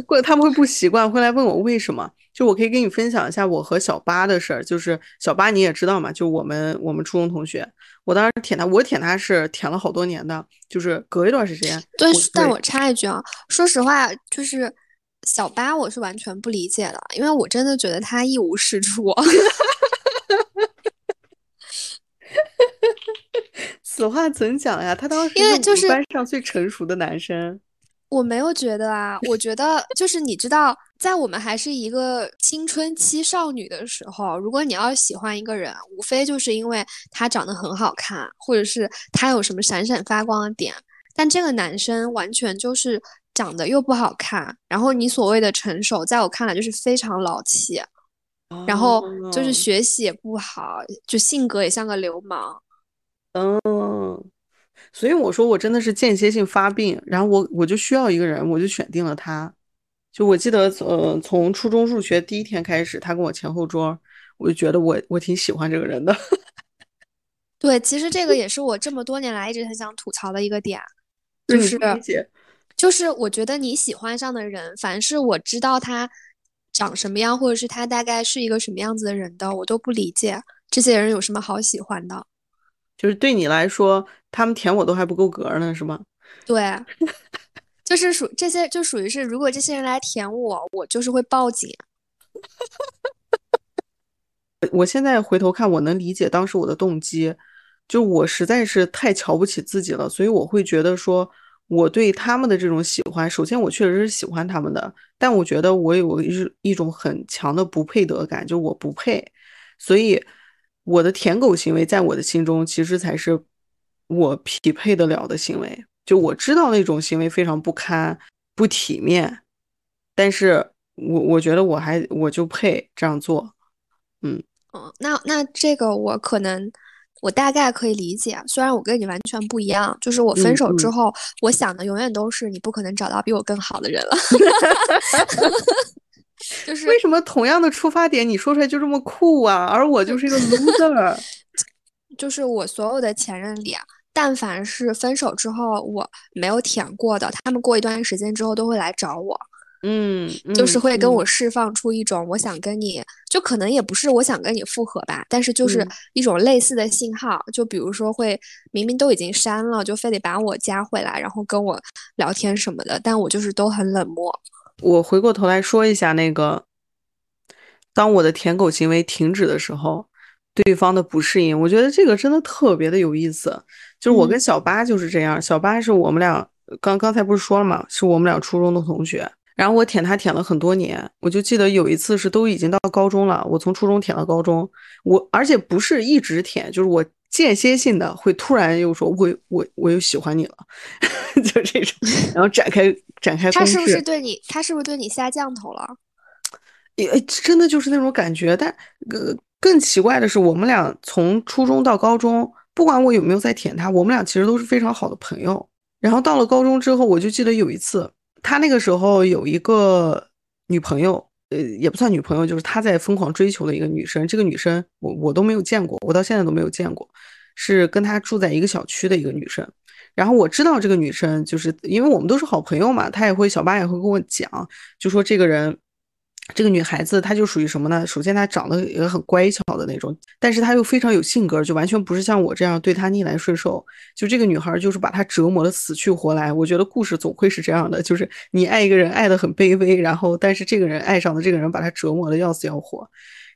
会，他们会不习惯，会来问我为什么。就我可以跟你分享一下我和小八的事儿，就是小八你也知道嘛，就我们我们初中同学，我当时舔他，我舔他是舔了好多年的，就是隔一段时间。对，但我插一句啊，说实话，就是小八我是完全不理解的，因为我真的觉得他一无是处。*laughs* 此话怎讲呀？他当时因为就是班上最成熟的男生。我没有觉得啊，我觉得就是你知道，在我们还是一个青春期少女的时候，如果你要喜欢一个人，无非就是因为他长得很好看，或者是他有什么闪闪发光的点。但这个男生完全就是长得又不好看，然后你所谓的成熟，在我看来就是非常老气，然后就是学习也不好，就性格也像个流氓。嗯。所以我说我真的是间歇性发病，然后我我就需要一个人，我就选定了他。就我记得，呃，从初中入学第一天开始，他跟我前后桌，我就觉得我我挺喜欢这个人的。*laughs* 对，其实这个也是我这么多年来一直很想吐槽的一个点，*laughs* 就是就是我觉得你喜欢上的人，凡是我知道他长什么样，或者是他大概是一个什么样子的人的，我都不理解这些人有什么好喜欢的。就是对你来说，他们舔我都还不够格呢，是吗？对，*laughs* 就是属这些，就属于是，如果这些人来舔我，我就是会报警。*laughs* 我现在回头看，我能理解当时我的动机，就我实在是太瞧不起自己了，所以我会觉得说，我对他们的这种喜欢，首先我确实是喜欢他们的，但我觉得我有一一种很强的不配得感，就我不配，所以。我的舔狗行为，在我的心中，其实才是我匹配得了的行为。就我知道那种行为非常不堪、不体面，但是我我觉得我还我就配这样做。嗯嗯，那那这个我可能我大概可以理解，虽然我跟你完全不一样，就是我分手之后，我想的永远都是你不可能找到比我更好的人了。*laughs* *laughs* *laughs* 就是为什么同样的出发点，你说出来就这么酷啊，而我就是一个 loser。就是我所有的前任里，但凡是分手之后我没有舔过的，他们过一段时间之后都会来找我。嗯，就是会跟我释放出一种我想跟你，就可能也不是我想跟你复合吧，但是就是一种类似的信号。就比如说会明明都已经删了，就非得把我加回来，然后跟我聊天什么的，但我就是都很冷漠。我回过头来说一下那个，当我的舔狗行为停止的时候，对方的不适应，我觉得这个真的特别的有意思。就是我跟小八就是这样，小八是我们俩刚刚才不是说了吗？是我们俩初中的同学，然后我舔他舔了很多年，我就记得有一次是都已经到高中了，我从初中舔到高中，我而且不是一直舔，就是我。间歇性的会突然又说，我我我又喜欢你了，*laughs* 就这种，然后展开展开。他是不是对你？他是不是对你下降头了？也真的就是那种感觉。但呃，更奇怪的是，我们俩从初中到高中，不管我有没有在舔他，我们俩其实都是非常好的朋友。然后到了高中之后，我就记得有一次，他那个时候有一个女朋友。呃，也不算女朋友，就是他在疯狂追求的一个女生。这个女生，我我都没有见过，我到现在都没有见过，是跟他住在一个小区的一个女生。然后我知道这个女生，就是因为我们都是好朋友嘛，她也会小八也会跟我讲，就说这个人。这个女孩子，她就属于什么呢？首先，她长得也很乖巧的那种，但是她又非常有性格，就完全不是像我这样对她逆来顺受。就这个女孩，就是把她折磨的死去活来。我觉得故事总会是这样的，就是你爱一个人爱的很卑微，然后但是这个人爱上的这个人把她折磨的要死要活，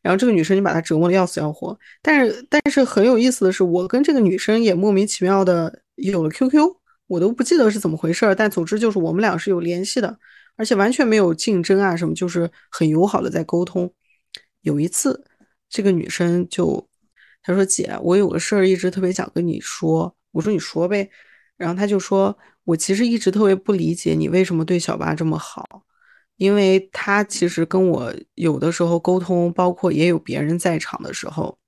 然后这个女生就把她折磨的要死要活。但是但是很有意思的是，我跟这个女生也莫名其妙的有了 QQ，我都不记得是怎么回事儿，但总之就是我们俩是有联系的，而且完全没有竞争啊什么，就是很友好的在沟通。有一次，这个女生就她说：“姐，我有个事儿一直特别想跟你说。”我说：“你说呗。”然后她就说：“我其实一直特别不理解你为什么对小八这么好，因为他其实跟我有的时候沟通，包括也有别人在场的时候，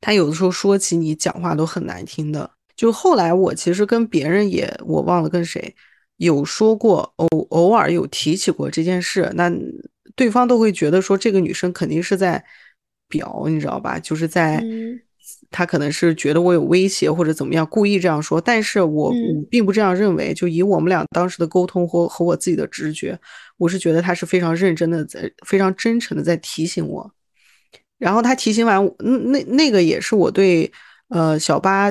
他有的时候说起你讲话都很难听的。就后来我其实跟别人也我忘了跟谁有说过，偶偶尔有提起过这件事，那。”对方都会觉得说这个女生肯定是在表，你知道吧？就是在，他可能是觉得我有威胁或者怎么样，故意这样说。但是我我并不这样认为。就以我们俩当时的沟通和和我自己的直觉，我是觉得他是非常认真的，在非常真诚的在提醒我。然后他提醒完，那那个也是我对呃小八，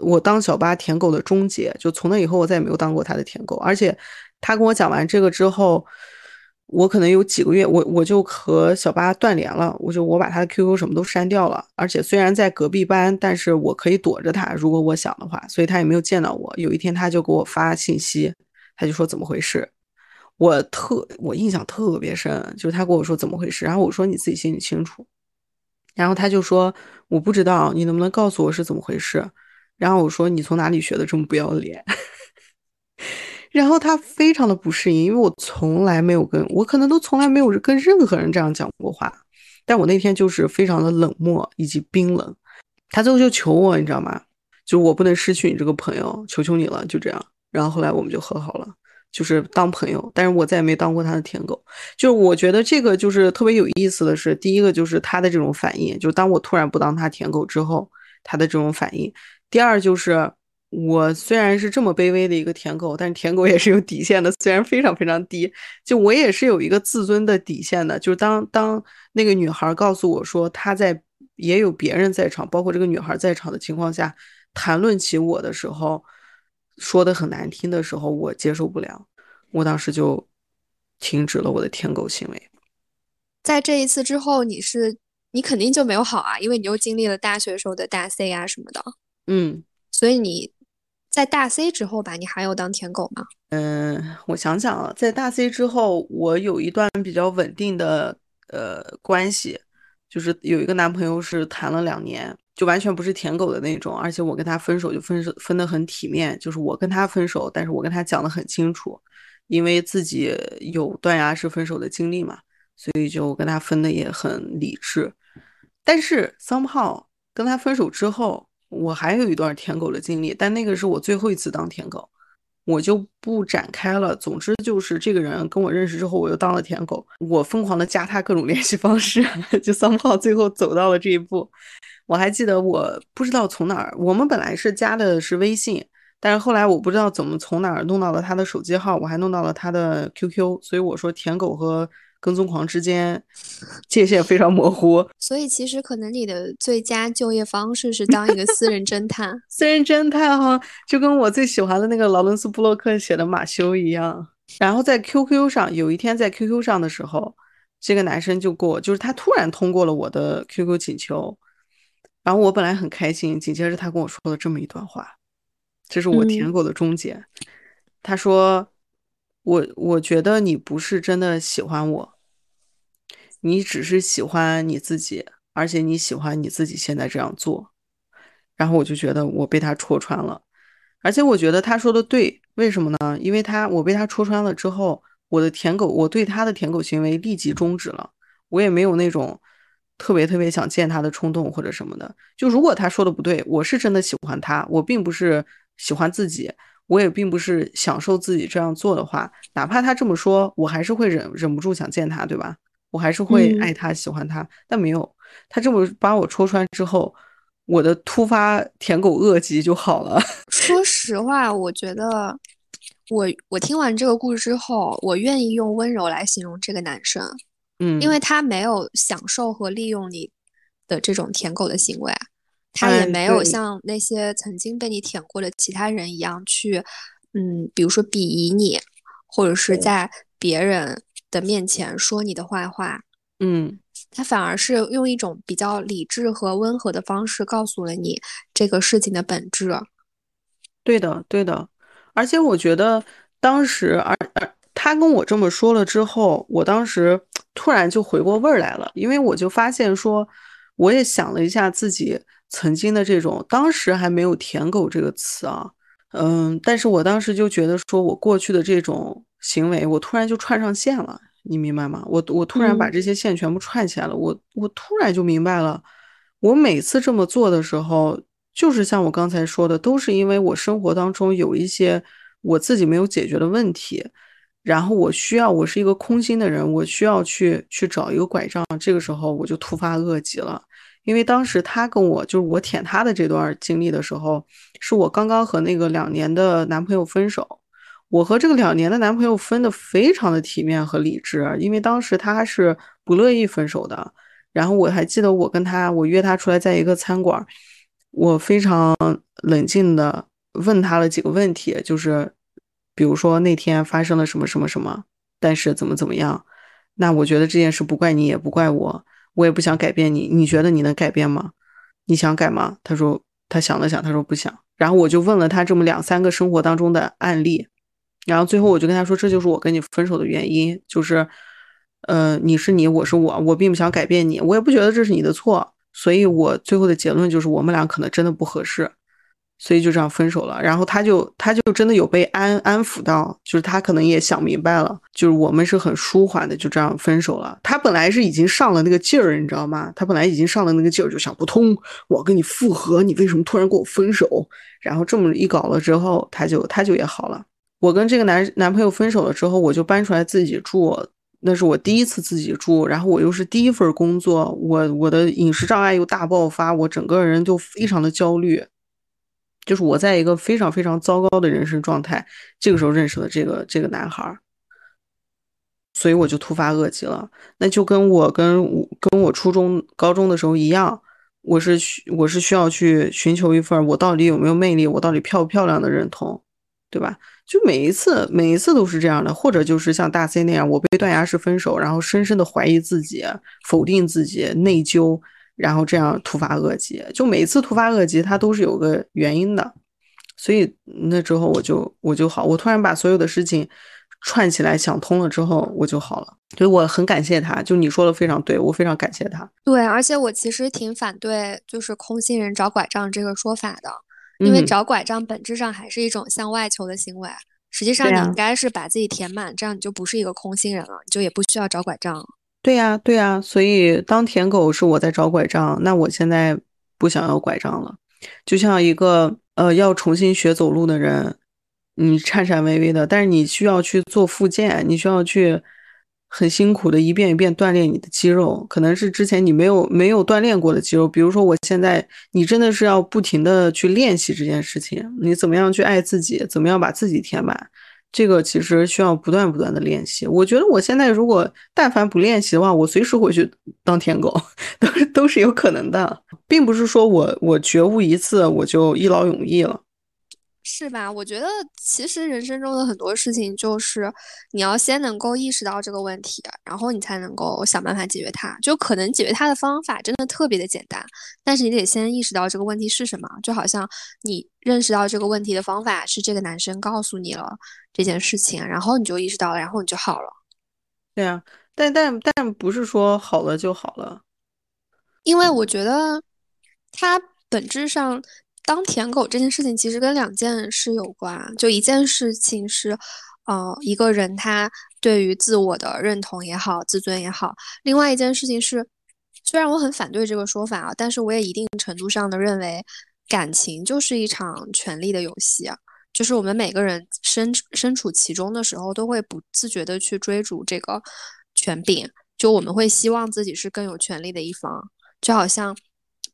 我当小八舔狗的终结。就从那以后，我再也没有当过他的舔狗。而且他跟我讲完这个之后。我可能有几个月，我我就和小八断联了，我就我把他的 QQ 什么都删掉了，而且虽然在隔壁班，但是我可以躲着他，如果我想的话，所以他也没有见到我。有一天他就给我发信息，他就说怎么回事，我特我印象特别深，就是他跟我说怎么回事，然后我说你自己心里清楚，然后他就说我不知道，你能不能告诉我是怎么回事？然后我说你从哪里学的这么不要脸？*laughs* 然后他非常的不适应，因为我从来没有跟我可能都从来没有跟任何人这样讲过话，但我那天就是非常的冷漠以及冰冷。他最后就求我，你知道吗？就我不能失去你这个朋友，求求你了，就这样。然后后来我们就和好了，就是当朋友。但是我再也没当过他的舔狗。就是我觉得这个就是特别有意思的是，第一个就是他的这种反应，就当我突然不当他舔狗之后，他的这种反应。第二就是。我虽然是这么卑微的一个舔狗，但是舔狗也是有底线的，虽然非常非常低。就我也是有一个自尊的底线的。就是当当那个女孩告诉我说她在也有别人在场，包括这个女孩在场的情况下，谈论起我的时候，说的很难听的时候，我接受不了。我当时就停止了我的舔狗行为。在这一次之后，你是你肯定就没有好啊，因为你又经历了大学时候的大 C 啊什么的。嗯，所以你。在大 C 之后吧，你还有当舔狗吗？嗯，我想想啊，在大 C 之后，我有一段比较稳定的呃关系，就是有一个男朋友是谈了两年，就完全不是舔狗的那种，而且我跟他分手就分手分得很体面，就是我跟他分手，但是我跟他讲得很清楚，因为自己有断崖式分手的经历嘛，所以就跟他分的也很理智。但是 somehow 跟他分手之后。我还有一段舔狗的经历，但那个是我最后一次当舔狗，我就不展开了。总之就是这个人跟我认识之后，我又当了舔狗，我疯狂的加他各种 *laughs* 联系方式，就三炮最后走到了这一步。我还记得，我不知道从哪儿，我们本来是加的是微信，但是后来我不知道怎么从哪儿弄到了他的手机号，我还弄到了他的 QQ，所以我说舔狗和。跟踪狂之间界限非常模糊，*laughs* 所以其实可能你的最佳就业方式是当一个私人侦探。*laughs* 私人侦探哈，就跟我最喜欢的那个劳伦斯·布洛克写的马修一样。然后在 QQ 上，有一天在 QQ 上的时候，这个男生就给我，就是他突然通过了我的 QQ 请求，然后我本来很开心，紧接着他跟我说了这么一段话，这是我舔狗的终结。他说。我我觉得你不是真的喜欢我，你只是喜欢你自己，而且你喜欢你自己现在这样做。然后我就觉得我被他戳穿了，而且我觉得他说的对，为什么呢？因为他我被他戳穿了之后，我的舔狗，我对他的舔狗行为立即终止了，我也没有那种特别特别想见他的冲动或者什么的。就如果他说的不对，我是真的喜欢他，我并不是喜欢自己。我也并不是享受自己这样做的话，哪怕他这么说，我还是会忍忍不住想见他，对吧？我还是会爱他、喜欢他。但没有他这么把我戳穿之后，我的突发舔狗恶疾就好了。*laughs* 说实话，我觉得我我听完这个故事之后，我愿意用温柔来形容这个男生，嗯，因为他没有享受和利用你的这种舔狗的行为。他也没有像那些曾经被你舔过的其他人一样去，嗯，比如说鄙夷你，或者是在别人的面前说你的坏话，嗯，他反而是用一种比较理智和温和的方式告诉了你这个事情的本质。对的，对的。而且我觉得当时，而而他跟我这么说了之后，我当时突然就回过味儿来了，因为我就发现说，我也想了一下自己曾经的这种，当时还没有“舔狗”这个词啊，嗯，但是我当时就觉得说我过去的这种行为，我突然就串上线了，你明白吗？我我突然把这些线全部串起来了，我我突然就明白了，我每次这么做的时候。就是像我刚才说的，都是因为我生活当中有一些我自己没有解决的问题，然后我需要，我是一个空心的人，我需要去去找一个拐杖。这个时候我就突发恶疾了，因为当时他跟我就是我舔他的这段经历的时候，是我刚刚和那个两年的男朋友分手。我和这个两年的男朋友分的非常的体面和理智，因为当时他是不乐意分手的。然后我还记得我跟他，我约他出来在一个餐馆。我非常冷静的问他了几个问题，就是，比如说那天发生了什么什么什么，但是怎么怎么样，那我觉得这件事不怪你，也不怪我，我也不想改变你，你觉得你能改变吗？你想改吗？他说他想了想，他说不想。然后我就问了他这么两三个生活当中的案例，然后最后我就跟他说，这就是我跟你分手的原因，就是，呃，你是你，我是我，我并不想改变你，我也不觉得这是你的错。所以我最后的结论就是，我们俩可能真的不合适，所以就这样分手了。然后他就他就真的有被安安抚到，就是他可能也想明白了，就是我们是很舒缓的，就这样分手了。他本来是已经上了那个劲儿，你知道吗？他本来已经上了那个劲儿，就想不通，我跟你复合，你为什么突然跟我分手？然后这么一搞了之后，他就他就也好了。我跟这个男男朋友分手了之后，我就搬出来自己住。那是我第一次自己住，然后我又是第一份工作，我我的饮食障碍又大爆发，我整个人就非常的焦虑，就是我在一个非常非常糟糕的人生状态。这个时候认识了这个这个男孩，所以我就突发恶疾了。那就跟我跟我跟我初中高中的时候一样，我是需我是需要去寻求一份我到底有没有魅力，我到底漂不漂亮的认同，对吧？就每一次，每一次都是这样的，或者就是像大 C 那样，我被断崖式分手，然后深深的怀疑自己，否定自己，内疚，然后这样突发恶疾。就每一次突发恶疾，它都是有个原因的，所以那之后我就我就好，我突然把所有的事情串起来想通了之后，我就好了。所以我很感谢他，就你说的非常对，我非常感谢他。对，而且我其实挺反对就是空心人找拐杖这个说法的。因为找拐杖本质上还是一种向外求的行为，实际上你应该是把自己填满，这样你就不是一个空心人了，你就也不需要找拐杖。对呀，对呀，所以当舔狗是我在找拐杖，那我现在不想要拐杖了，就像一个呃要重新学走路的人，你颤颤巍巍的，但是你需要去做复健，你需要去。很辛苦的，一遍一遍锻炼你的肌肉，可能是之前你没有没有锻炼过的肌肉。比如说，我现在你真的是要不停的去练习这件事情。你怎么样去爱自己？怎么样把自己填满？这个其实需要不断不断的练习。我觉得我现在如果但凡不练习的话，我随时回去当舔狗，*laughs* 都是都是有可能的，并不是说我我觉悟一次我就一劳永逸了。是吧？我觉得其实人生中的很多事情，就是你要先能够意识到这个问题，然后你才能够想办法解决它。就可能解决它的方法真的特别的简单，但是你得先意识到这个问题是什么。就好像你认识到这个问题的方法是这个男生告诉你了这件事情，然后你就意识到了，然后你就好了。对啊，但但但不是说好了就好了，因为我觉得他本质上。当舔狗这件事情其实跟两件事有关，就一件事情是，呃，一个人他对于自我的认同也好，自尊也好；另外一件事情是，虽然我很反对这个说法啊，但是我也一定程度上的认为，感情就是一场权力的游戏啊，就是我们每个人身身处其中的时候，都会不自觉的去追逐这个权柄，就我们会希望自己是更有权利的一方，就好像。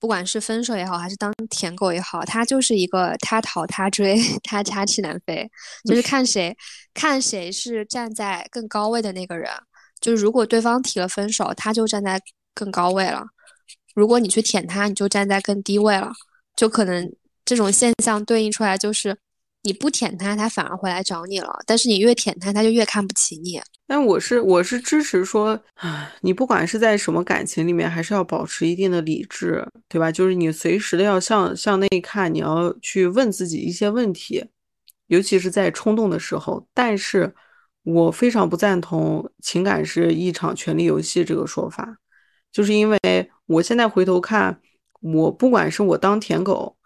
不管是分手也好，还是当舔狗也好，他就是一个他逃他追，*laughs* 他插翅难飞，就是看谁看谁是站在更高位的那个人。就是如果对方提了分手，他就站在更高位了；如果你去舔他，你就站在更低位了。就可能这种现象对应出来就是，你不舔他，他反而会来找你了；但是你越舔他，他就越看不起你。但我是我是支持说，啊，你不管是在什么感情里面，还是要保持一定的理智，对吧？就是你随时的要向向内看，你要去问自己一些问题，尤其是在冲动的时候。但是我非常不赞同“情感是一场权力游戏”这个说法，就是因为我现在回头看，我不管是我当舔狗。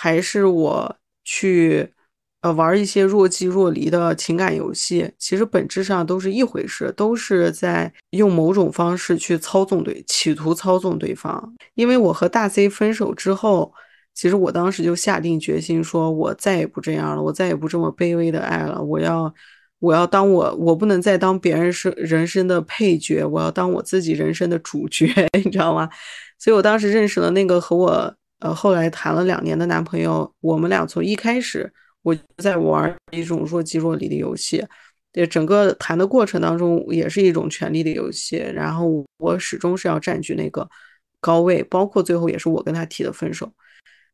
还是我去，呃，玩一些若即若离的情感游戏，其实本质上都是一回事，都是在用某种方式去操纵对，企图操纵对方。因为我和大 C 分手之后，其实我当时就下定决心，说我再也不这样了，我再也不这么卑微的爱了，我要，我要当我，我不能再当别人生人生的配角，我要当我自己人生的主角，*laughs* 你知道吗？所以我当时认识了那个和我。呃，后来谈了两年的男朋友，我们俩从一开始我在玩一种若即若离的游戏，对整个谈的过程当中也是一种权力的游戏，然后我始终是要占据那个高位，包括最后也是我跟他提的分手。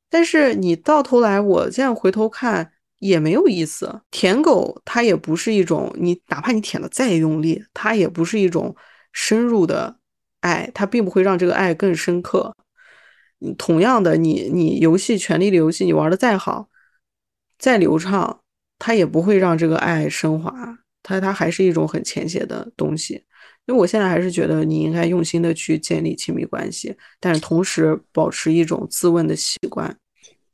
但是你到头来，我现在回头看也没有意思。舔狗它也不是一种，你哪怕你舔的再用力，它也不是一种深入的爱，它并不会让这个爱更深刻。同样的，你你游戏权力的游戏，你玩的再好，再流畅，它也不会让这个爱升华，它它还是一种很浅显的东西。因为我现在还是觉得你应该用心的去建立亲密关系，但是同时保持一种自问的习惯。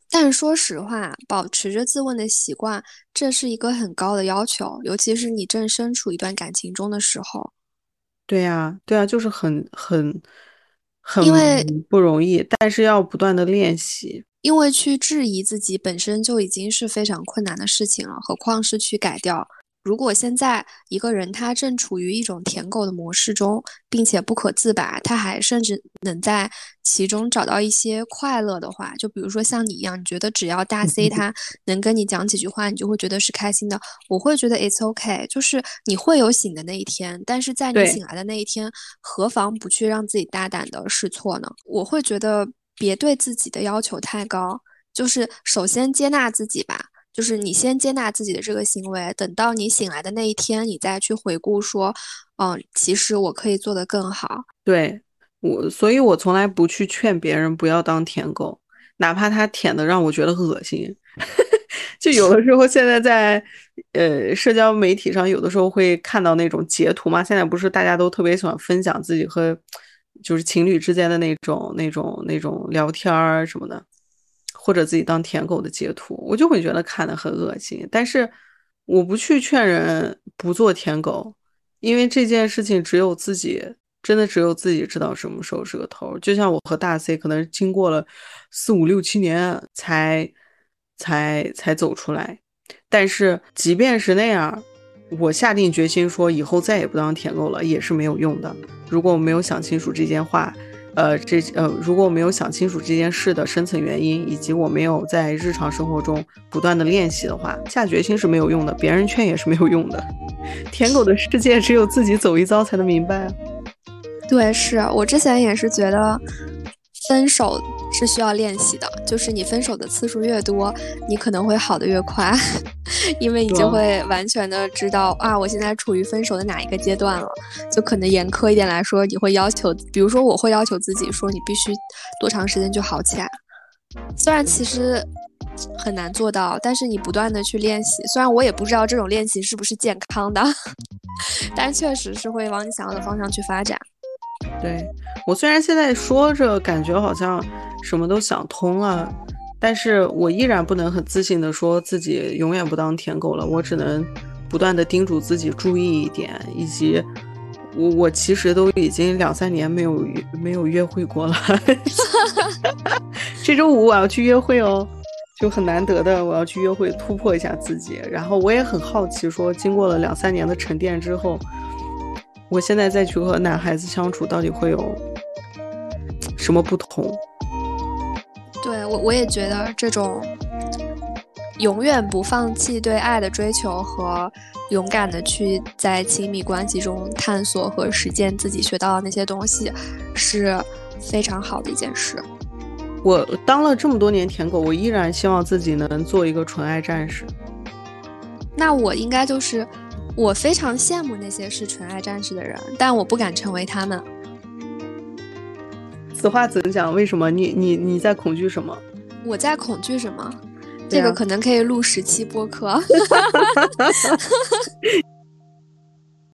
但说实话，保持着自问的习惯，这是一个很高的要求，尤其是你正身处一段感情中的时候。对呀，对啊，就是很很。很不容易，但是要不断的练习。因为去质疑自己本身就已经是非常困难的事情了，何况是去改掉。如果现在一个人他正处于一种舔狗的模式中，并且不可自拔，他还甚至能在其中找到一些快乐的话，就比如说像你一样，你觉得只要大 C 他能跟你讲几句话，你就会觉得是开心的。我会觉得 it's OK，就是你会有醒的那一天，但是在你醒来的那一天，何妨不去让自己大胆的试错呢？我会觉得别对自己的要求太高，就是首先接纳自己吧。就是你先接纳自己的这个行为，等到你醒来的那一天，你再去回顾说，嗯，其实我可以做得更好。对我，所以我从来不去劝别人不要当舔狗，哪怕他舔的让我觉得恶心。*laughs* 就有的时候，现在在呃社交媒体上，有的时候会看到那种截图嘛。现在不是大家都特别喜欢分享自己和就是情侣之间的那种、那种、那种聊天儿什么的。或者自己当舔狗的截图，我就会觉得看的很恶心。但是我不去劝人不做舔狗，因为这件事情只有自己，真的只有自己知道什么时候是个头。就像我和大 C，可能经过了四五六七年才才才走出来。但是即便是那样，我下定决心说以后再也不当舔狗了，也是没有用的。如果我没有想清楚这件话。呃，这呃，如果我没有想清楚这件事的深层原因，以及我没有在日常生活中不断的练习的话，下决心是没有用的，别人劝也是没有用的。舔狗的世界只有自己走一遭才能明白。对，是我之前也是觉得分手。是需要练习的，就是你分手的次数越多，你可能会好的越快，*laughs* 因为你就会完全的知道啊，我现在处于分手的哪一个阶段了。就可能严苛一点来说，你会要求，比如说我会要求自己说，你必须多长时间就好起来。虽然其实很难做到，但是你不断的去练习，虽然我也不知道这种练习是不是健康的，*laughs* 但确实是会往你想要的方向去发展。对我虽然现在说着感觉好像什么都想通了，但是我依然不能很自信的说自己永远不当舔狗了。我只能不断的叮嘱自己注意一点，以及我我其实都已经两三年没有没有约会过了。*laughs* 这周五我要去约会哦，就很难得的我要去约会突破一下自己。然后我也很好奇，说经过了两三年的沉淀之后。我现在再去和男孩子相处，到底会有什么不同？对我，我也觉得这种永远不放弃对爱的追求和勇敢的去在亲密关系中探索和实践自己学到的那些东西，是非常好的一件事。我当了这么多年舔狗，我依然希望自己能做一个纯爱战士。那我应该就是我非常羡慕那些是纯爱战士的人，但我不敢成为他们。此话怎讲？为什么？你你你在恐惧什么？我在恐惧什么？这个可能可以录十期播客。*laughs*